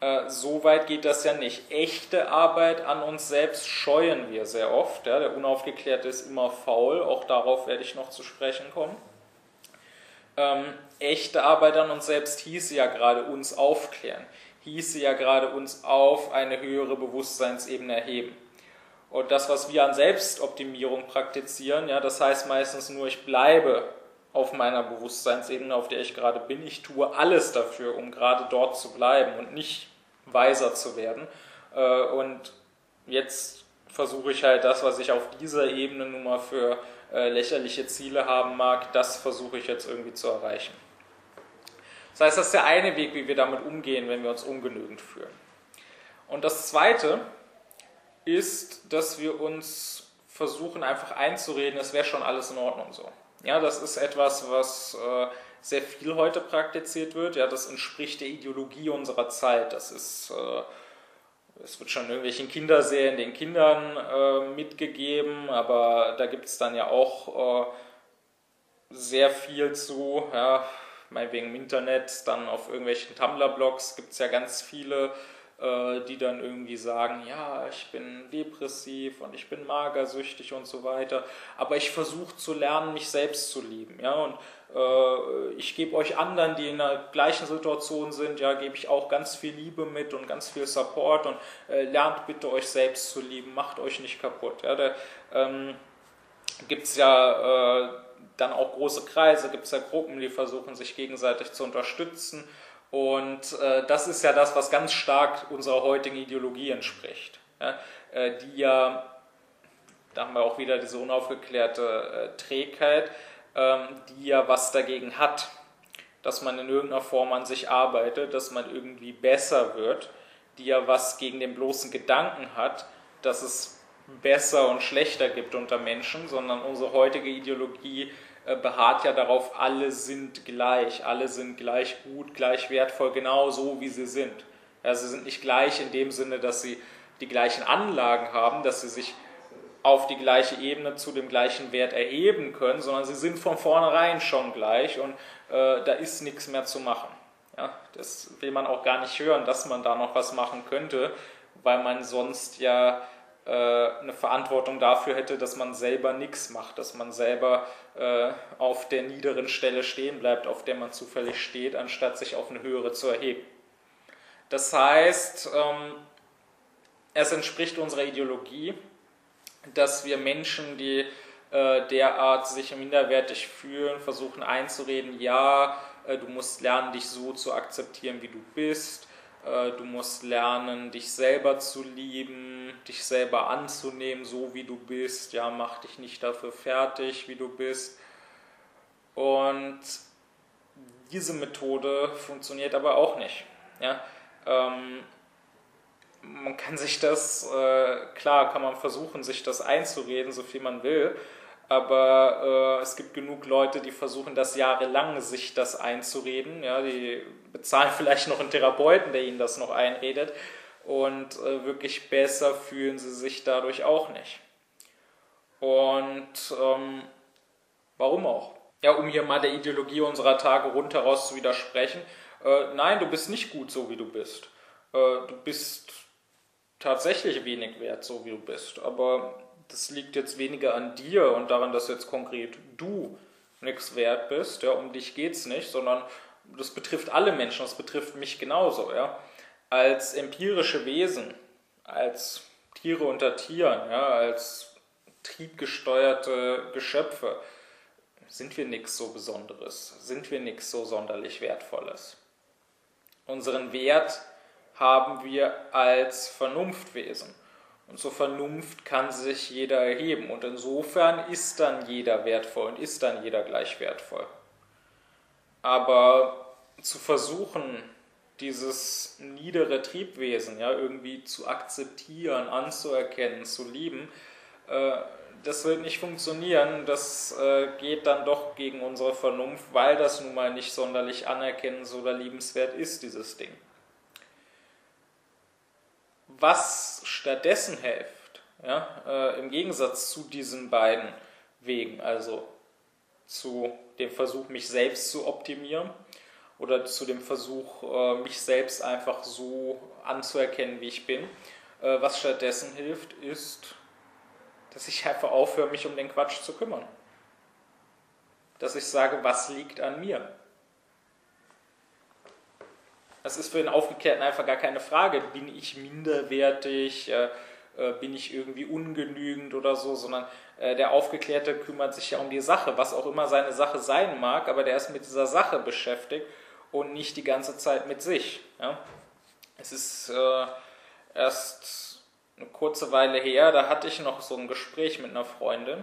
Äh, so weit geht das ja nicht. Echte Arbeit an uns selbst scheuen wir sehr oft. Ja? Der Unaufgeklärte ist immer faul, auch darauf werde ich noch zu sprechen kommen. Ähm, echte Arbeit an uns selbst hieße ja gerade uns aufklären, hieße ja gerade uns auf eine höhere Bewusstseinsebene erheben. Und das, was wir an Selbstoptimierung praktizieren, ja, das heißt meistens nur, ich bleibe auf meiner Bewusstseinsebene, auf der ich gerade bin. Ich tue alles dafür, um gerade dort zu bleiben und nicht weiser zu werden. Äh, und jetzt versuche ich halt das, was ich auf dieser Ebene nun mal für äh, lächerliche Ziele haben mag, das versuche ich jetzt irgendwie zu erreichen. Das heißt, das ist der eine Weg, wie wir damit umgehen, wenn wir uns ungenügend fühlen. Und das zweite ist, dass wir uns versuchen einfach einzureden, es wäre schon alles in Ordnung so. Ja, das ist etwas, was äh, sehr viel heute praktiziert wird. Ja, das entspricht der Ideologie unserer Zeit. Das ist, äh, es wird schon in irgendwelchen Kinderserien den Kindern äh, mitgegeben, aber da gibt es dann ja auch äh, sehr viel zu. Ja, meinetwegen im Internet, dann auf irgendwelchen Tumblr-Blogs gibt es ja ganz viele äh, die dann irgendwie sagen, ja, ich bin depressiv und ich bin magersüchtig und so weiter, aber ich versuche zu lernen, mich selbst zu lieben, ja, und äh, ich gebe euch anderen, die in der gleichen Situation sind, ja, gebe ich auch ganz viel Liebe mit und ganz viel Support und äh, lernt bitte euch selbst zu lieben, macht euch nicht kaputt, ja, da ähm, gibt es ja äh, dann auch große Kreise, gibt es ja Gruppen, die versuchen sich gegenseitig zu unterstützen und äh, das ist ja das, was ganz stark unserer heutigen Ideologie entspricht, ja, äh, die ja, da haben wir auch wieder diese unaufgeklärte äh, Trägheit, ähm, die ja was dagegen hat, dass man in irgendeiner Form an sich arbeitet, dass man irgendwie besser wird, die ja was gegen den bloßen Gedanken hat, dass es besser und schlechter gibt unter Menschen, sondern unsere heutige Ideologie beharrt ja darauf, alle sind gleich, alle sind gleich gut, gleich wertvoll, genau so wie sie sind. Ja, sie sind nicht gleich in dem Sinne, dass sie die gleichen Anlagen haben, dass sie sich auf die gleiche Ebene zu dem gleichen Wert erheben können, sondern sie sind von vornherein schon gleich und äh, da ist nichts mehr zu machen. Ja, das will man auch gar nicht hören, dass man da noch was machen könnte, weil man sonst ja äh, eine Verantwortung dafür hätte, dass man selber nichts macht, dass man selber äh, auf der niederen Stelle stehen bleibt, auf der man zufällig steht, anstatt sich auf eine höhere zu erheben. Das heißt, ähm, es entspricht unserer Ideologie, dass wir Menschen, die äh, derart sich minderwertig fühlen, versuchen einzureden, ja, du musst lernen, dich so zu akzeptieren, wie du bist, du musst lernen, dich selber zu lieben, dich selber anzunehmen, so wie du bist. Ja, mach dich nicht dafür fertig, wie du bist. Und diese Methode funktioniert aber auch nicht. Ja, ähm, man kann sich das, äh, klar, kann man versuchen, sich das einzureden, so viel man will, aber äh, es gibt genug Leute, die versuchen das jahrelang, sich das einzureden. Ja, die bezahlen vielleicht noch einen Therapeuten, der ihnen das noch einredet. Und äh, wirklich besser fühlen sie sich dadurch auch nicht. Und ähm, warum auch? Ja, um hier mal der Ideologie unserer Tage rundheraus zu widersprechen. Äh, nein, du bist nicht gut so, wie du bist. Äh, du bist tatsächlich wenig wert, so wie du bist. Aber das liegt jetzt weniger an dir und daran, dass jetzt konkret du nichts wert bist. Ja, um dich geht es nicht, sondern das betrifft alle Menschen, das betrifft mich genauso. Ja. Als empirische Wesen, als Tiere unter Tieren, ja, als triebgesteuerte Geschöpfe, sind wir nichts so Besonderes, sind wir nichts so sonderlich Wertvolles. Unseren Wert haben wir als Vernunftwesen. Und zur Vernunft kann sich jeder erheben. Und insofern ist dann jeder wertvoll und ist dann jeder gleich wertvoll. Aber zu versuchen, dieses niedere Triebwesen ja, irgendwie zu akzeptieren, anzuerkennen, zu lieben, äh, das wird nicht funktionieren. Das äh, geht dann doch gegen unsere Vernunft, weil das nun mal nicht sonderlich anerkennens oder liebenswert ist, dieses Ding. Was stattdessen hilft, ja, äh, im Gegensatz zu diesen beiden Wegen, also zu dem Versuch, mich selbst zu optimieren oder zu dem Versuch, äh, mich selbst einfach so anzuerkennen, wie ich bin, äh, was stattdessen hilft, ist, dass ich einfach aufhöre, mich um den Quatsch zu kümmern. Dass ich sage, was liegt an mir? Das ist für den Aufgeklärten einfach gar keine Frage. Bin ich minderwertig? Äh, äh, bin ich irgendwie ungenügend oder so? Sondern äh, der Aufgeklärte kümmert sich ja um die Sache, was auch immer seine Sache sein mag, aber der ist mit dieser Sache beschäftigt und nicht die ganze Zeit mit sich. Es ist erst eine kurze Weile her, da hatte ich noch so ein Gespräch mit einer Freundin.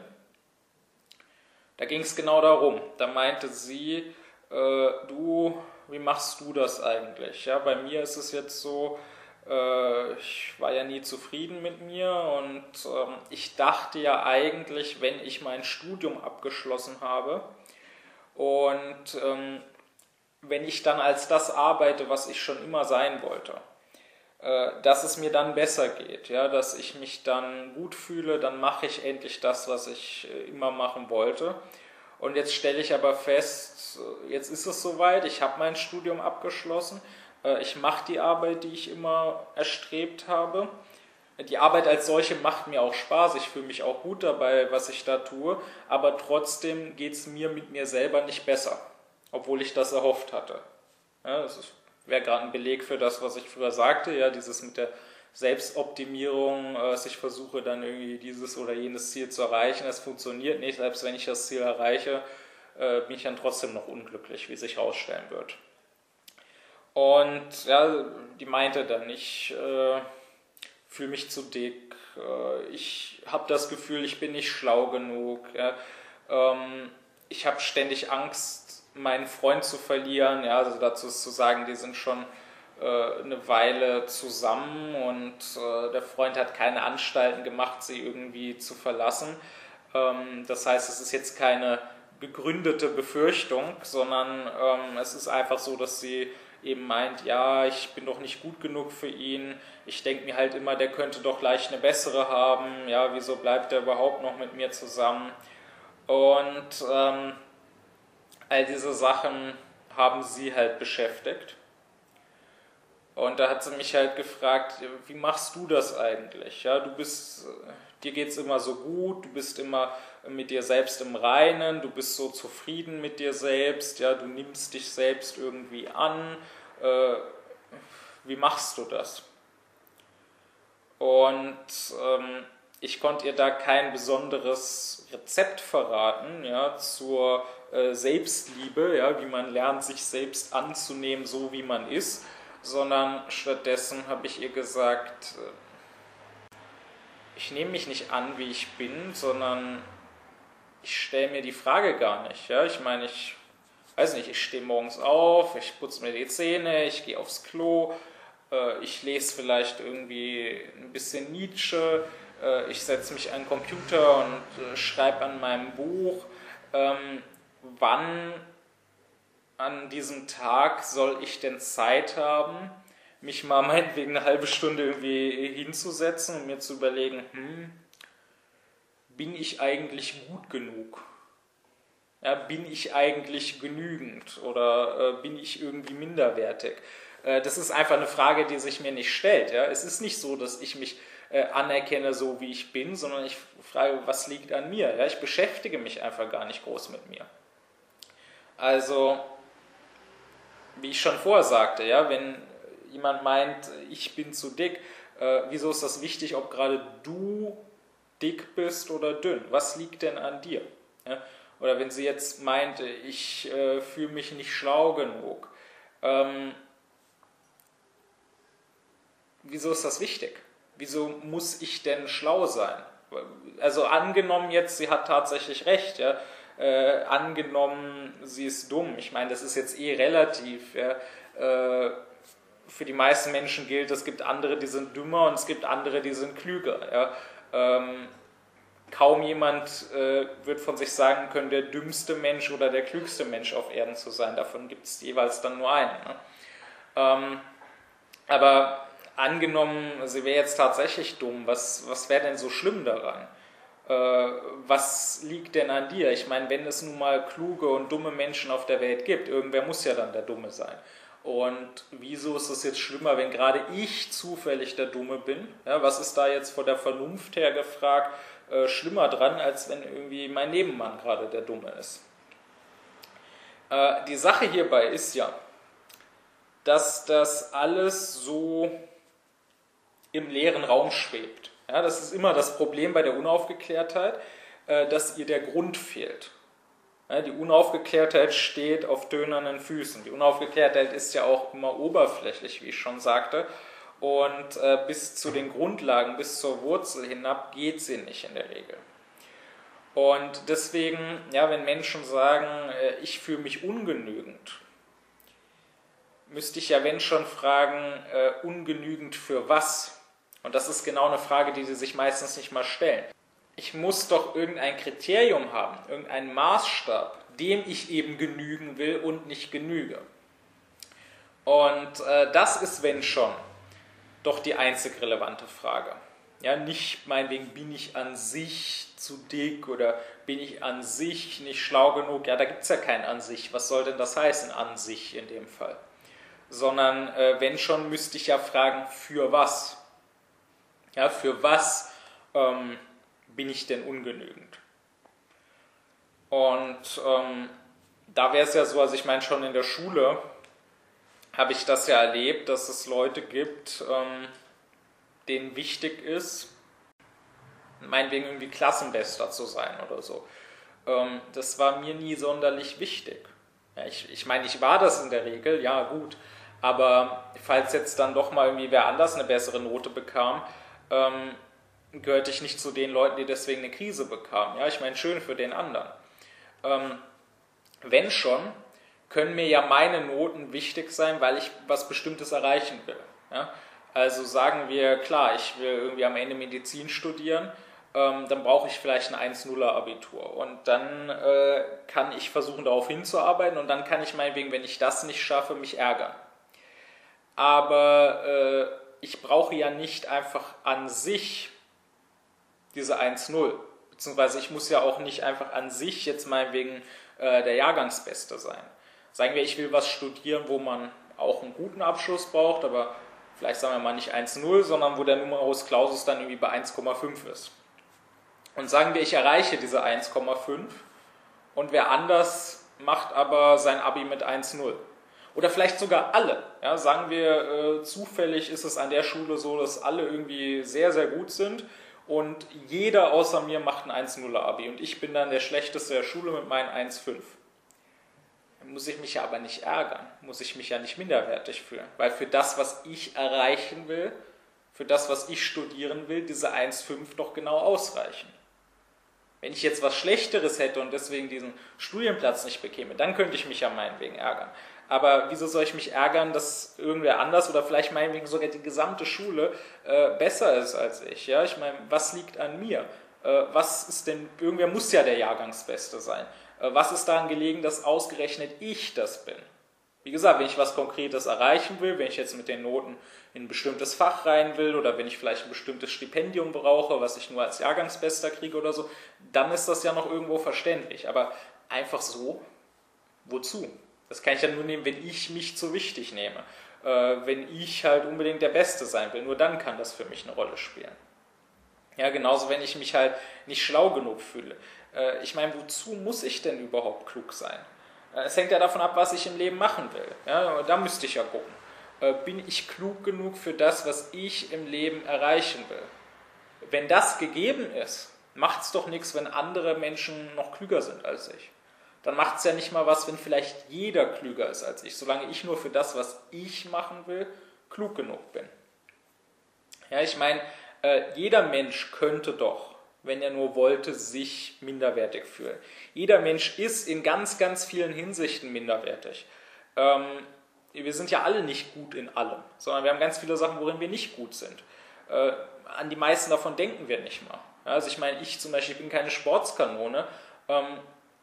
Da ging es genau darum. Da meinte sie, äh, du wie machst du das eigentlich? Ja, bei mir ist es jetzt so, äh, ich war ja nie zufrieden mit mir und ähm, ich dachte ja eigentlich, wenn ich mein Studium abgeschlossen habe und ähm, wenn ich dann als das arbeite, was ich schon immer sein wollte, äh, dass es mir dann besser geht, ja, dass ich mich dann gut fühle, dann mache ich endlich das, was ich äh, immer machen wollte. Und jetzt stelle ich aber fest, jetzt ist es soweit, ich habe mein Studium abgeschlossen, äh, ich mache die Arbeit, die ich immer erstrebt habe. Die Arbeit als solche macht mir auch Spaß, ich fühle mich auch gut dabei, was ich da tue, aber trotzdem geht es mir mit mir selber nicht besser, obwohl ich das erhofft hatte. Ja, das wäre gerade ein Beleg für das, was ich früher sagte, ja, dieses mit der Selbstoptimierung, dass äh, ich versuche dann irgendwie dieses oder jenes Ziel zu erreichen. Es funktioniert nicht, selbst wenn ich das Ziel erreiche, äh, bin ich dann trotzdem noch unglücklich, wie sich herausstellen wird. Und ja, die meinte dann, ich äh, fühle mich zu dick, äh, ich habe das Gefühl, ich bin nicht schlau genug, ja, ähm, ich habe ständig Angst, meinen Freund zu verlieren. Ja, also dazu ist zu sagen, die sind schon eine Weile zusammen und äh, der Freund hat keine Anstalten gemacht, sie irgendwie zu verlassen. Ähm, das heißt, es ist jetzt keine gegründete Befürchtung, sondern ähm, es ist einfach so, dass sie eben meint, ja, ich bin doch nicht gut genug für ihn. Ich denke mir halt immer, der könnte doch leicht eine bessere haben. Ja, wieso bleibt er überhaupt noch mit mir zusammen? Und ähm, all diese Sachen haben sie halt beschäftigt. Und da hat sie mich halt gefragt, wie machst du das eigentlich? Ja, du bist, dir geht es immer so gut, du bist immer mit dir selbst im Reinen, du bist so zufrieden mit dir selbst, ja, du nimmst dich selbst irgendwie an. Äh, wie machst du das? Und ähm, ich konnte ihr da kein besonderes Rezept verraten, ja, zur äh, Selbstliebe, ja, wie man lernt, sich selbst anzunehmen, so wie man ist sondern stattdessen habe ich ihr gesagt, äh, ich nehme mich nicht an, wie ich bin, sondern ich stelle mir die Frage gar nicht. Ja? Ich meine, ich weiß nicht, ich stehe morgens auf, ich putze mir die Zähne, ich gehe aufs Klo, äh, ich lese vielleicht irgendwie ein bisschen Nietzsche, äh, ich setze mich an den Computer und schreibe an meinem Buch, ähm, wann an diesem Tag soll ich denn Zeit haben, mich mal meinetwegen eine halbe Stunde irgendwie hinzusetzen und mir zu überlegen, hm, bin ich eigentlich gut genug? Ja, bin ich eigentlich genügend oder äh, bin ich irgendwie minderwertig? Äh, das ist einfach eine Frage, die sich mir nicht stellt. Ja? Es ist nicht so, dass ich mich äh, anerkenne, so wie ich bin, sondern ich frage, was liegt an mir? Ja? Ich beschäftige mich einfach gar nicht groß mit mir. Also, wie ich schon vorher sagte, ja, wenn jemand meint, ich bin zu dick, äh, wieso ist das wichtig, ob gerade du dick bist oder dünn? Was liegt denn an dir? Ja? Oder wenn sie jetzt meint, ich äh, fühle mich nicht schlau genug, ähm, wieso ist das wichtig? Wieso muss ich denn schlau sein? Also angenommen jetzt, sie hat tatsächlich recht, ja, äh, angenommen, sie ist dumm. Ich meine, das ist jetzt eh relativ. Ja, äh, für die meisten Menschen gilt, es gibt andere, die sind dümmer und es gibt andere, die sind klüger. Ja. Ähm, kaum jemand äh, wird von sich sagen können, der dümmste Mensch oder der klügste Mensch auf Erden zu sein. Davon gibt es jeweils dann nur einen. Ne? Ähm, aber angenommen, sie wäre jetzt tatsächlich dumm, was, was wäre denn so schlimm daran? Äh, was liegt denn an dir? Ich meine, wenn es nun mal kluge und dumme Menschen auf der Welt gibt, irgendwer muss ja dann der Dumme sein. Und wieso ist es jetzt schlimmer, wenn gerade ich zufällig der Dumme bin? Ja, was ist da jetzt von der Vernunft her gefragt äh, schlimmer dran, als wenn irgendwie mein Nebenmann gerade der Dumme ist? Äh, die Sache hierbei ist ja, dass das alles so im leeren Raum schwebt. Ja, das ist immer das Problem bei der Unaufgeklärtheit, äh, dass ihr der Grund fehlt. Die Unaufgeklärtheit steht auf dönernen Füßen. Die Unaufgeklärtheit ist ja auch immer oberflächlich, wie ich schon sagte. Und äh, bis zu den Grundlagen, bis zur Wurzel hinab geht sie nicht in der Regel. Und deswegen, ja, wenn Menschen sagen, äh, ich fühle mich ungenügend, müsste ich ja, wenn schon, fragen, ungenügend für was? Und das ist genau eine Frage, die sie sich meistens nicht mal stellen ich muss doch irgendein Kriterium haben, irgendeinen Maßstab, dem ich eben genügen will und nicht genüge. Und äh, das ist, wenn schon, doch die einzig relevante Frage. Ja, nicht meinetwegen, bin ich an sich zu dick oder bin ich an sich nicht schlau genug? Ja, da gibt es ja kein an sich. Was soll denn das heißen, an sich in dem Fall? Sondern, äh, wenn schon, müsste ich ja fragen, für was? Ja, für was ähm, bin ich denn ungenügend? Und ähm, da wäre es ja so, also ich meine schon in der Schule habe ich das ja erlebt, dass es Leute gibt, ähm, denen wichtig ist, meinetwegen irgendwie Klassenbester zu sein oder so. Ähm, das war mir nie sonderlich wichtig. Ja, ich, ich meine, ich war das in der Regel, ja gut, aber falls jetzt dann doch mal irgendwie wer anders eine bessere Note bekam, ähm, gehörte ich nicht zu den Leuten, die deswegen eine Krise bekamen. Ja, ich meine, schön für den anderen. Ähm, wenn schon, können mir ja meine Noten wichtig sein, weil ich was Bestimmtes erreichen will. Ja? Also sagen wir, klar, ich will irgendwie am Ende Medizin studieren, ähm, dann brauche ich vielleicht ein 1-0er Abitur. Und dann äh, kann ich versuchen, darauf hinzuarbeiten und dann kann ich meinetwegen, wenn ich das nicht schaffe, mich ärgern. Aber äh, ich brauche ja nicht einfach an sich diese 1-0. Beziehungsweise ich muss ja auch nicht einfach an sich jetzt meinetwegen äh, der Jahrgangsbeste sein. Sagen wir, ich will was studieren, wo man auch einen guten Abschluss braucht, aber vielleicht sagen wir mal nicht 1-0, sondern wo der Numerus Clausus dann irgendwie bei 1,5 ist. Und sagen wir, ich erreiche diese 1,5 und wer anders macht aber sein Abi mit 1,0. Oder vielleicht sogar alle. Ja, sagen wir, äh, zufällig ist es an der Schule so, dass alle irgendwie sehr, sehr gut sind und jeder außer mir macht ein 1-0 Abi und ich bin dann der Schlechteste der Schule mit meinen 1-5. Dann muss ich mich ja aber nicht ärgern, muss ich mich ja nicht minderwertig fühlen, weil für das, was ich erreichen will, für das, was ich studieren will, diese 1-5 doch genau ausreichen. Wenn ich jetzt was Schlechteres hätte und deswegen diesen Studienplatz nicht bekäme, dann könnte ich mich ja meinetwegen ärgern. Aber wieso soll ich mich ärgern, dass irgendwer anders oder vielleicht meinetwegen sogar die gesamte Schule äh, besser ist als ich? Ja, ich meine, was liegt an mir? Äh, was ist denn, irgendwer muss ja der Jahrgangsbeste sein. Äh, was ist daran gelegen, dass ausgerechnet ich das bin? Wie gesagt, wenn ich was Konkretes erreichen will, wenn ich jetzt mit den Noten in ein bestimmtes Fach rein will oder wenn ich vielleicht ein bestimmtes Stipendium brauche, was ich nur als Jahrgangsbester kriege oder so, dann ist das ja noch irgendwo verständlich. Aber einfach so, wozu? Das kann ich ja nur nehmen, wenn ich mich zu wichtig nehme. Äh, wenn ich halt unbedingt der Beste sein will, nur dann kann das für mich eine Rolle spielen. Ja, genauso wenn ich mich halt nicht schlau genug fühle. Äh, ich meine, wozu muss ich denn überhaupt klug sein? Äh, es hängt ja davon ab, was ich im Leben machen will. Ja, da müsste ich ja gucken. Äh, bin ich klug genug für das, was ich im Leben erreichen will? Wenn das gegeben ist, macht es doch nichts, wenn andere Menschen noch klüger sind als ich. Dann macht es ja nicht mal was, wenn vielleicht jeder klüger ist als ich, solange ich nur für das, was ich machen will, klug genug bin. Ja, ich meine, äh, jeder Mensch könnte doch wenn er nur wollte, sich minderwertig fühlen. Jeder Mensch ist in ganz, ganz vielen Hinsichten minderwertig. Ähm, wir sind ja alle nicht gut in allem, sondern wir haben ganz viele Sachen, worin wir nicht gut sind. Äh, an die meisten davon denken wir nicht mal. Ja, also ich meine, ich zum Beispiel bin keine Sportskanone. Ähm,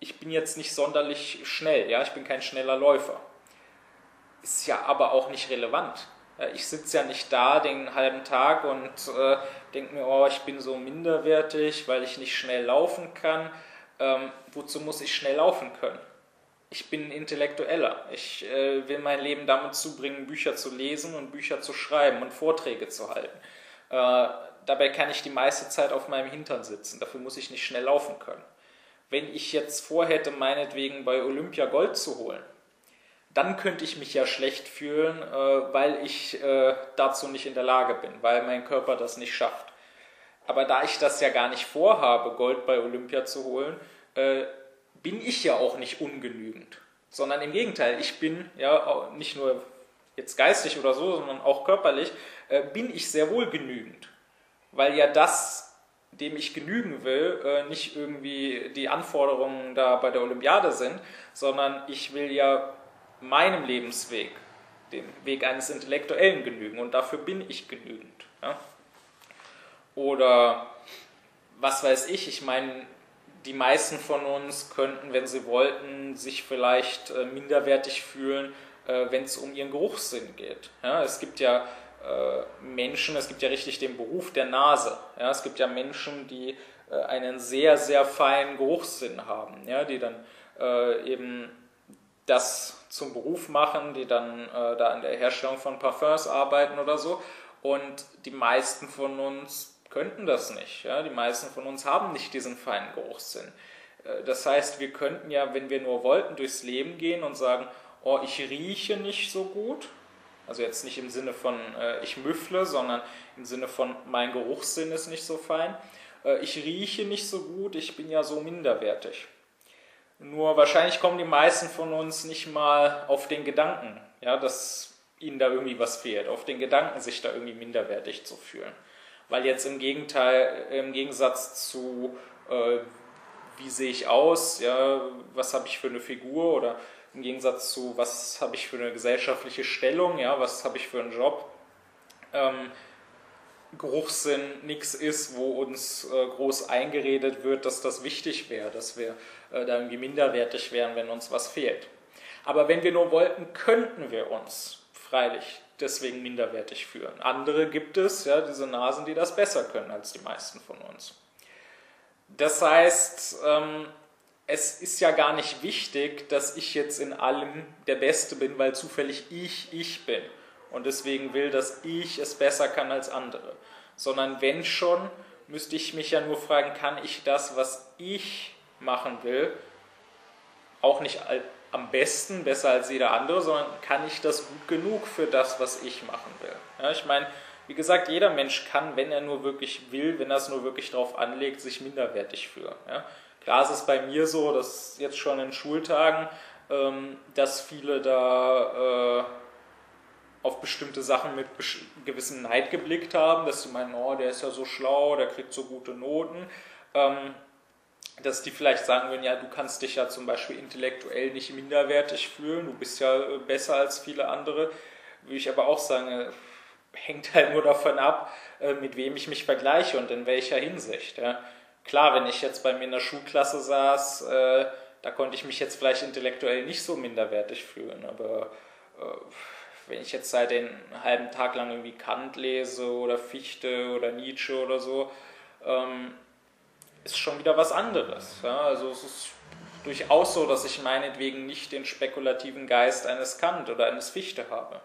ich bin jetzt nicht sonderlich schnell. Ja, ich bin kein schneller Läufer. Ist ja aber auch nicht relevant. Ich sitze ja nicht da den halben Tag und äh, denke mir, oh, ich bin so minderwertig, weil ich nicht schnell laufen kann. Ähm, wozu muss ich schnell laufen können? Ich bin Intellektueller. Ich äh, will mein Leben damit zubringen, Bücher zu lesen und Bücher zu schreiben und Vorträge zu halten. Äh, dabei kann ich die meiste Zeit auf meinem Hintern sitzen. Dafür muss ich nicht schnell laufen können. Wenn ich jetzt vorhätte, meinetwegen bei Olympia Gold zu holen, dann könnte ich mich ja schlecht fühlen, äh, weil ich äh, dazu nicht in der Lage bin, weil mein Körper das nicht schafft. Aber da ich das ja gar nicht vorhabe, Gold bei Olympia zu holen, äh, bin ich ja auch nicht ungenügend. Sondern im Gegenteil, ich bin ja nicht nur jetzt geistig oder so, sondern auch körperlich, äh, bin ich sehr wohl genügend. Weil ja das, dem ich genügen will, äh, nicht irgendwie die Anforderungen da bei der Olympiade sind, sondern ich will ja meinem Lebensweg, dem Weg eines Intellektuellen genügen und dafür bin ich genügend. Ja? Oder was weiß ich, ich meine, die meisten von uns könnten, wenn sie wollten, sich vielleicht äh, minderwertig fühlen, äh, wenn es um ihren Geruchssinn geht. Ja? Es gibt ja Menschen, es gibt ja richtig den Beruf der Nase. Ja? Es gibt ja Menschen, die äh, einen sehr, sehr feinen Geruchssinn haben, ja? die dann äh, eben das zum Beruf machen, die dann äh, da an der Herstellung von Parfums arbeiten oder so. Und die meisten von uns könnten das nicht. Ja? Die meisten von uns haben nicht diesen feinen Geruchssinn. Äh, das heißt, wir könnten ja, wenn wir nur wollten, durchs Leben gehen und sagen, oh, ich rieche nicht so gut. Also jetzt nicht im Sinne von äh, ich müffle, sondern im Sinne von mein Geruchssinn ist nicht so fein. Äh, ich rieche nicht so gut, ich bin ja so minderwertig. Nur wahrscheinlich kommen die meisten von uns nicht mal auf den Gedanken, ja, dass ihnen da irgendwie was fehlt, auf den Gedanken, sich da irgendwie minderwertig zu fühlen. Weil jetzt im Gegenteil, im Gegensatz zu, äh, wie sehe ich aus, ja, was habe ich für eine Figur oder im Gegensatz zu, was habe ich für eine gesellschaftliche Stellung, ja, was habe ich für einen Job, ähm, Geruchssinn nichts ist, wo uns äh, groß eingeredet wird, dass das wichtig wäre, dass wir äh, da irgendwie minderwertig wären, wenn uns was fehlt. Aber wenn wir nur wollten, könnten wir uns freilich deswegen minderwertig fühlen. Andere gibt es, ja, diese Nasen, die das besser können als die meisten von uns. Das heißt, ähm, es ist ja gar nicht wichtig, dass ich jetzt in allem der Beste bin, weil zufällig ich ich bin und deswegen will, dass ich es besser kann als andere. Sondern wenn schon, müsste ich mich ja nur fragen, kann ich das, was ich machen will, auch nicht am besten, besser als jeder andere, sondern kann ich das gut genug für das, was ich machen will. Ja, ich meine, wie gesagt, jeder Mensch kann, wenn er nur wirklich will, wenn er es nur wirklich darauf anlegt, sich minderwertig fühlen. Ja. Klar ist bei mir so, dass jetzt schon in Schultagen, ähm, dass viele da äh, auf bestimmte Sachen mit gewissem Neid geblickt haben, dass sie meinen, oh, der ist ja so schlau, der kriegt so gute Noten. Ähm, dass die vielleicht sagen würden, ja, du kannst dich ja zum Beispiel intellektuell nicht minderwertig fühlen, du bist ja äh, besser als viele andere, würde ich aber auch sagen, äh, hängt halt nur davon ab, mit wem ich mich vergleiche und in welcher Hinsicht. Ja. Klar, wenn ich jetzt bei mir in der Schulklasse saß, da konnte ich mich jetzt vielleicht intellektuell nicht so minderwertig fühlen, aber wenn ich jetzt seit den halben Tag lang irgendwie Kant lese oder Fichte oder Nietzsche oder so, ähm, ist schon wieder was anderes. Ja? Also es ist durchaus so, dass ich meinetwegen nicht den spekulativen Geist eines Kant oder eines Fichte habe.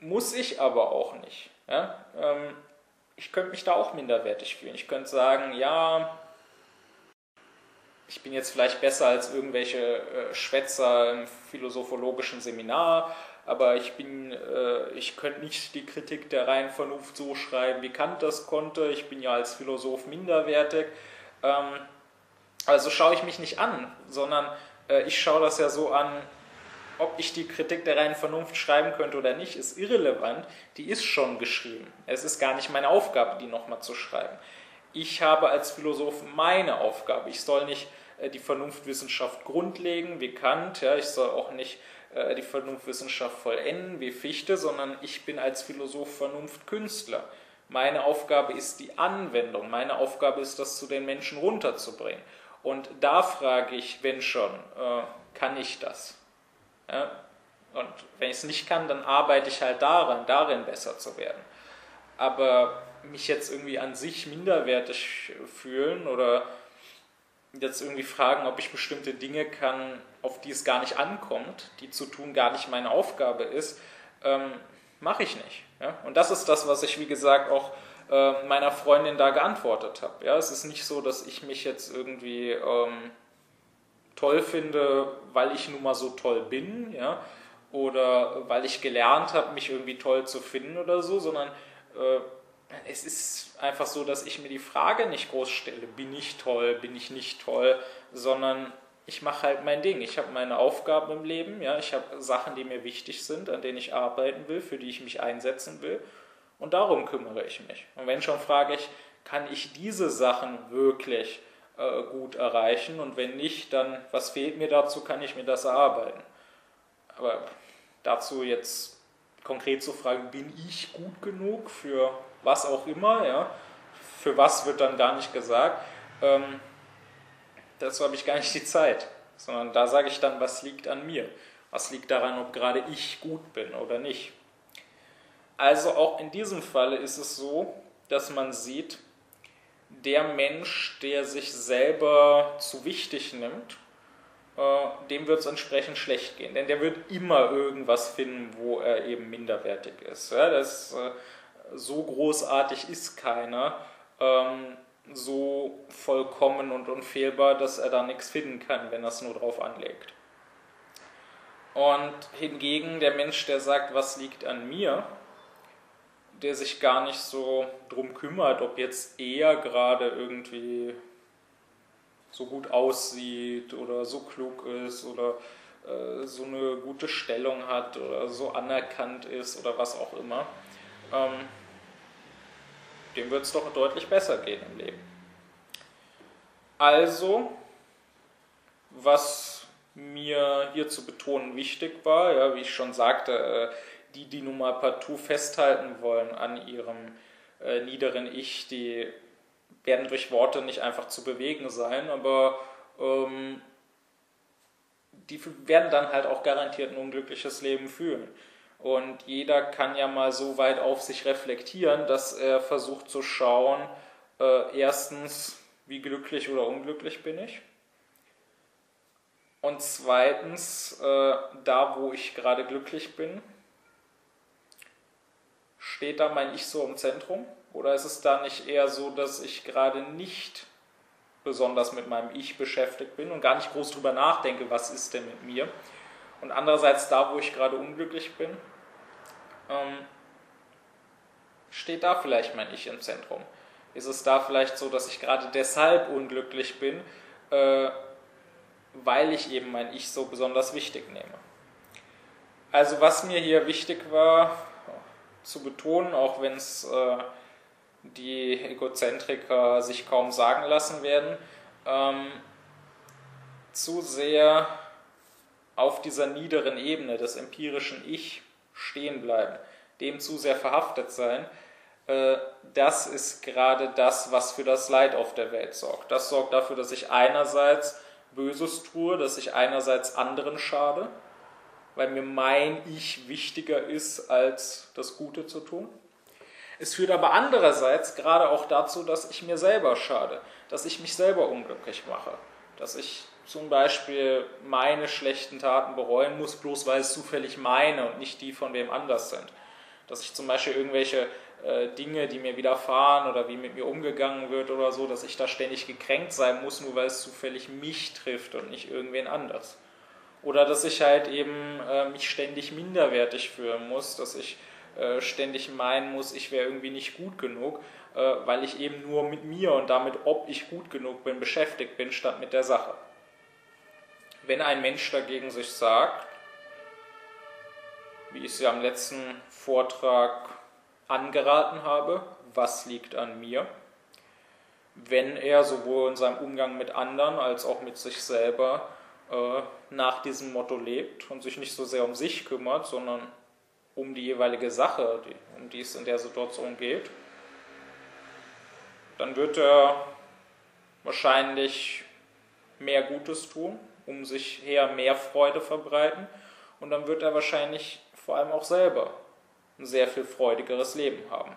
Muss ich aber auch nicht. Ja? Ähm, ich könnte mich da auch minderwertig fühlen. Ich könnte sagen, ja, ich bin jetzt vielleicht besser als irgendwelche äh, Schwätzer im philosophologischen Seminar, aber ich bin, äh, ich könnte nicht die Kritik der reinen Vernunft so schreiben, wie Kant das konnte. Ich bin ja als Philosoph minderwertig. Ähm, also schaue ich mich nicht an, sondern äh, ich schaue das ja so an, ob ich die Kritik der reinen Vernunft schreiben könnte oder nicht, ist irrelevant. Die ist schon geschrieben. Es ist gar nicht meine Aufgabe, die nochmal zu schreiben. Ich habe als Philosoph meine Aufgabe. Ich soll nicht äh, die Vernunftwissenschaft grundlegen wie Kant. Ja, ich soll auch nicht äh, die Vernunftwissenschaft vollenden wie Fichte, sondern ich bin als Philosoph Vernunftkünstler. Meine Aufgabe ist die Anwendung. Meine Aufgabe ist, das zu den Menschen runterzubringen. Und da frage ich, wenn schon, äh, kann ich das? Und wenn ich es nicht kann, dann arbeite ich halt daran, darin besser zu werden. Aber mich jetzt irgendwie an sich minderwertig fühlen oder jetzt irgendwie fragen, ob ich bestimmte Dinge kann, auf die es gar nicht ankommt, die zu tun gar nicht meine Aufgabe ist, ähm, mache ich nicht. Ja? Und das ist das, was ich, wie gesagt, auch äh, meiner Freundin da geantwortet habe. Ja? Es ist nicht so, dass ich mich jetzt irgendwie ähm, toll finde, weil ich nun mal so toll bin, ja? oder weil ich gelernt habe, mich irgendwie toll zu finden oder so, sondern äh, es ist einfach so, dass ich mir die Frage nicht groß stelle, bin ich toll, bin ich nicht toll, sondern ich mache halt mein Ding. Ich habe meine Aufgaben im Leben, ja, ich habe Sachen, die mir wichtig sind, an denen ich arbeiten will, für die ich mich einsetzen will und darum kümmere ich mich. Und wenn schon frage ich, kann ich diese Sachen wirklich äh, gut erreichen und wenn nicht, dann was fehlt mir dazu, kann ich mir das erarbeiten. Aber dazu jetzt konkret zu fragen, bin ich gut genug für was auch immer, ja, für was wird dann gar nicht gesagt. Ähm, dazu habe ich gar nicht die Zeit, sondern da sage ich dann, was liegt an mir, was liegt daran, ob gerade ich gut bin oder nicht. Also auch in diesem Falle ist es so, dass man sieht, der Mensch, der sich selber zu wichtig nimmt, äh, dem wird es entsprechend schlecht gehen. Denn der wird immer irgendwas finden, wo er eben minderwertig ist. Ja, das, äh, so großartig ist keiner, ähm, so vollkommen und unfehlbar, dass er da nichts finden kann, wenn er es nur drauf anlegt. Und hingegen der Mensch, der sagt, was liegt an mir, der sich gar nicht so drum kümmert, ob jetzt er gerade irgendwie so gut aussieht oder so klug ist oder äh, so eine gute Stellung hat oder so anerkannt ist oder was auch immer, ähm, dem wird es doch deutlich besser gehen im Leben. Also, was mir hier zu betonen wichtig war, ja, wie ich schon sagte, äh, die, die nun mal partout festhalten wollen an ihrem äh, niederen Ich, die werden durch Worte nicht einfach zu bewegen sein, aber ähm, die werden dann halt auch garantiert ein unglückliches Leben führen. Und jeder kann ja mal so weit auf sich reflektieren, dass er versucht zu schauen, äh, erstens, wie glücklich oder unglücklich bin ich. Und zweitens, äh, da wo ich gerade glücklich bin, steht da mein Ich so im Zentrum? Oder ist es da nicht eher so, dass ich gerade nicht besonders mit meinem Ich beschäftigt bin und gar nicht groß drüber nachdenke, was ist denn mit mir? Und andererseits da, wo ich gerade unglücklich bin, ähm, steht da vielleicht mein Ich im Zentrum? Ist es da vielleicht so, dass ich gerade deshalb unglücklich bin, äh, weil ich eben mein Ich so besonders wichtig nehme? Also was mir hier wichtig war zu betonen, auch wenn es äh, die Egozentriker sich kaum sagen lassen werden, ähm, zu sehr auf dieser niederen Ebene des empirischen Ich stehen bleiben, dem zu sehr verhaftet sein, äh, das ist gerade das, was für das Leid auf der Welt sorgt. Das sorgt dafür, dass ich einerseits Böses tue, dass ich einerseits anderen schade, weil mir mein Ich wichtiger ist, als das Gute zu tun. Es führt aber andererseits gerade auch dazu, dass ich mir selber schade, dass ich mich selber unglücklich mache, dass ich zum Beispiel meine schlechten Taten bereuen muss, bloß weil es zufällig meine und nicht die von wem anders sind. Dass ich zum Beispiel irgendwelche äh, Dinge, die mir widerfahren oder wie mit mir umgegangen wird oder so, dass ich da ständig gekränkt sein muss, nur weil es zufällig mich trifft und nicht irgendwen anders. Oder dass ich halt eben äh, mich ständig minderwertig fühlen muss, dass ich äh, ständig meinen muss, ich wäre irgendwie nicht gut genug, äh, weil ich eben nur mit mir und damit, ob ich gut genug bin, beschäftigt bin, statt mit der Sache. Wenn ein Mensch dagegen sich sagt, wie ich sie am letzten Vortrag angeraten habe, was liegt an mir, wenn er sowohl in seinem Umgang mit anderen als auch mit sich selber nach diesem Motto lebt und sich nicht so sehr um sich kümmert, sondern um die jeweilige Sache, um die es in der Situation geht, dann wird er wahrscheinlich mehr Gutes tun, um sich her mehr Freude verbreiten und dann wird er wahrscheinlich vor allem auch selber ein sehr viel freudigeres Leben haben.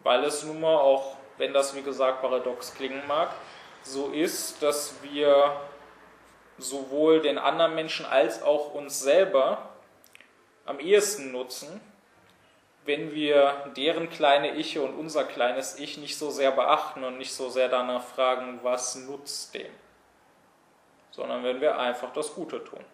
Weil es nun mal auch, wenn das wie gesagt paradox klingen mag, so ist, dass wir sowohl den anderen Menschen als auch uns selber am ehesten nutzen, wenn wir deren kleine Ich und unser kleines Ich nicht so sehr beachten und nicht so sehr danach fragen, was nutzt dem, sondern wenn wir einfach das Gute tun.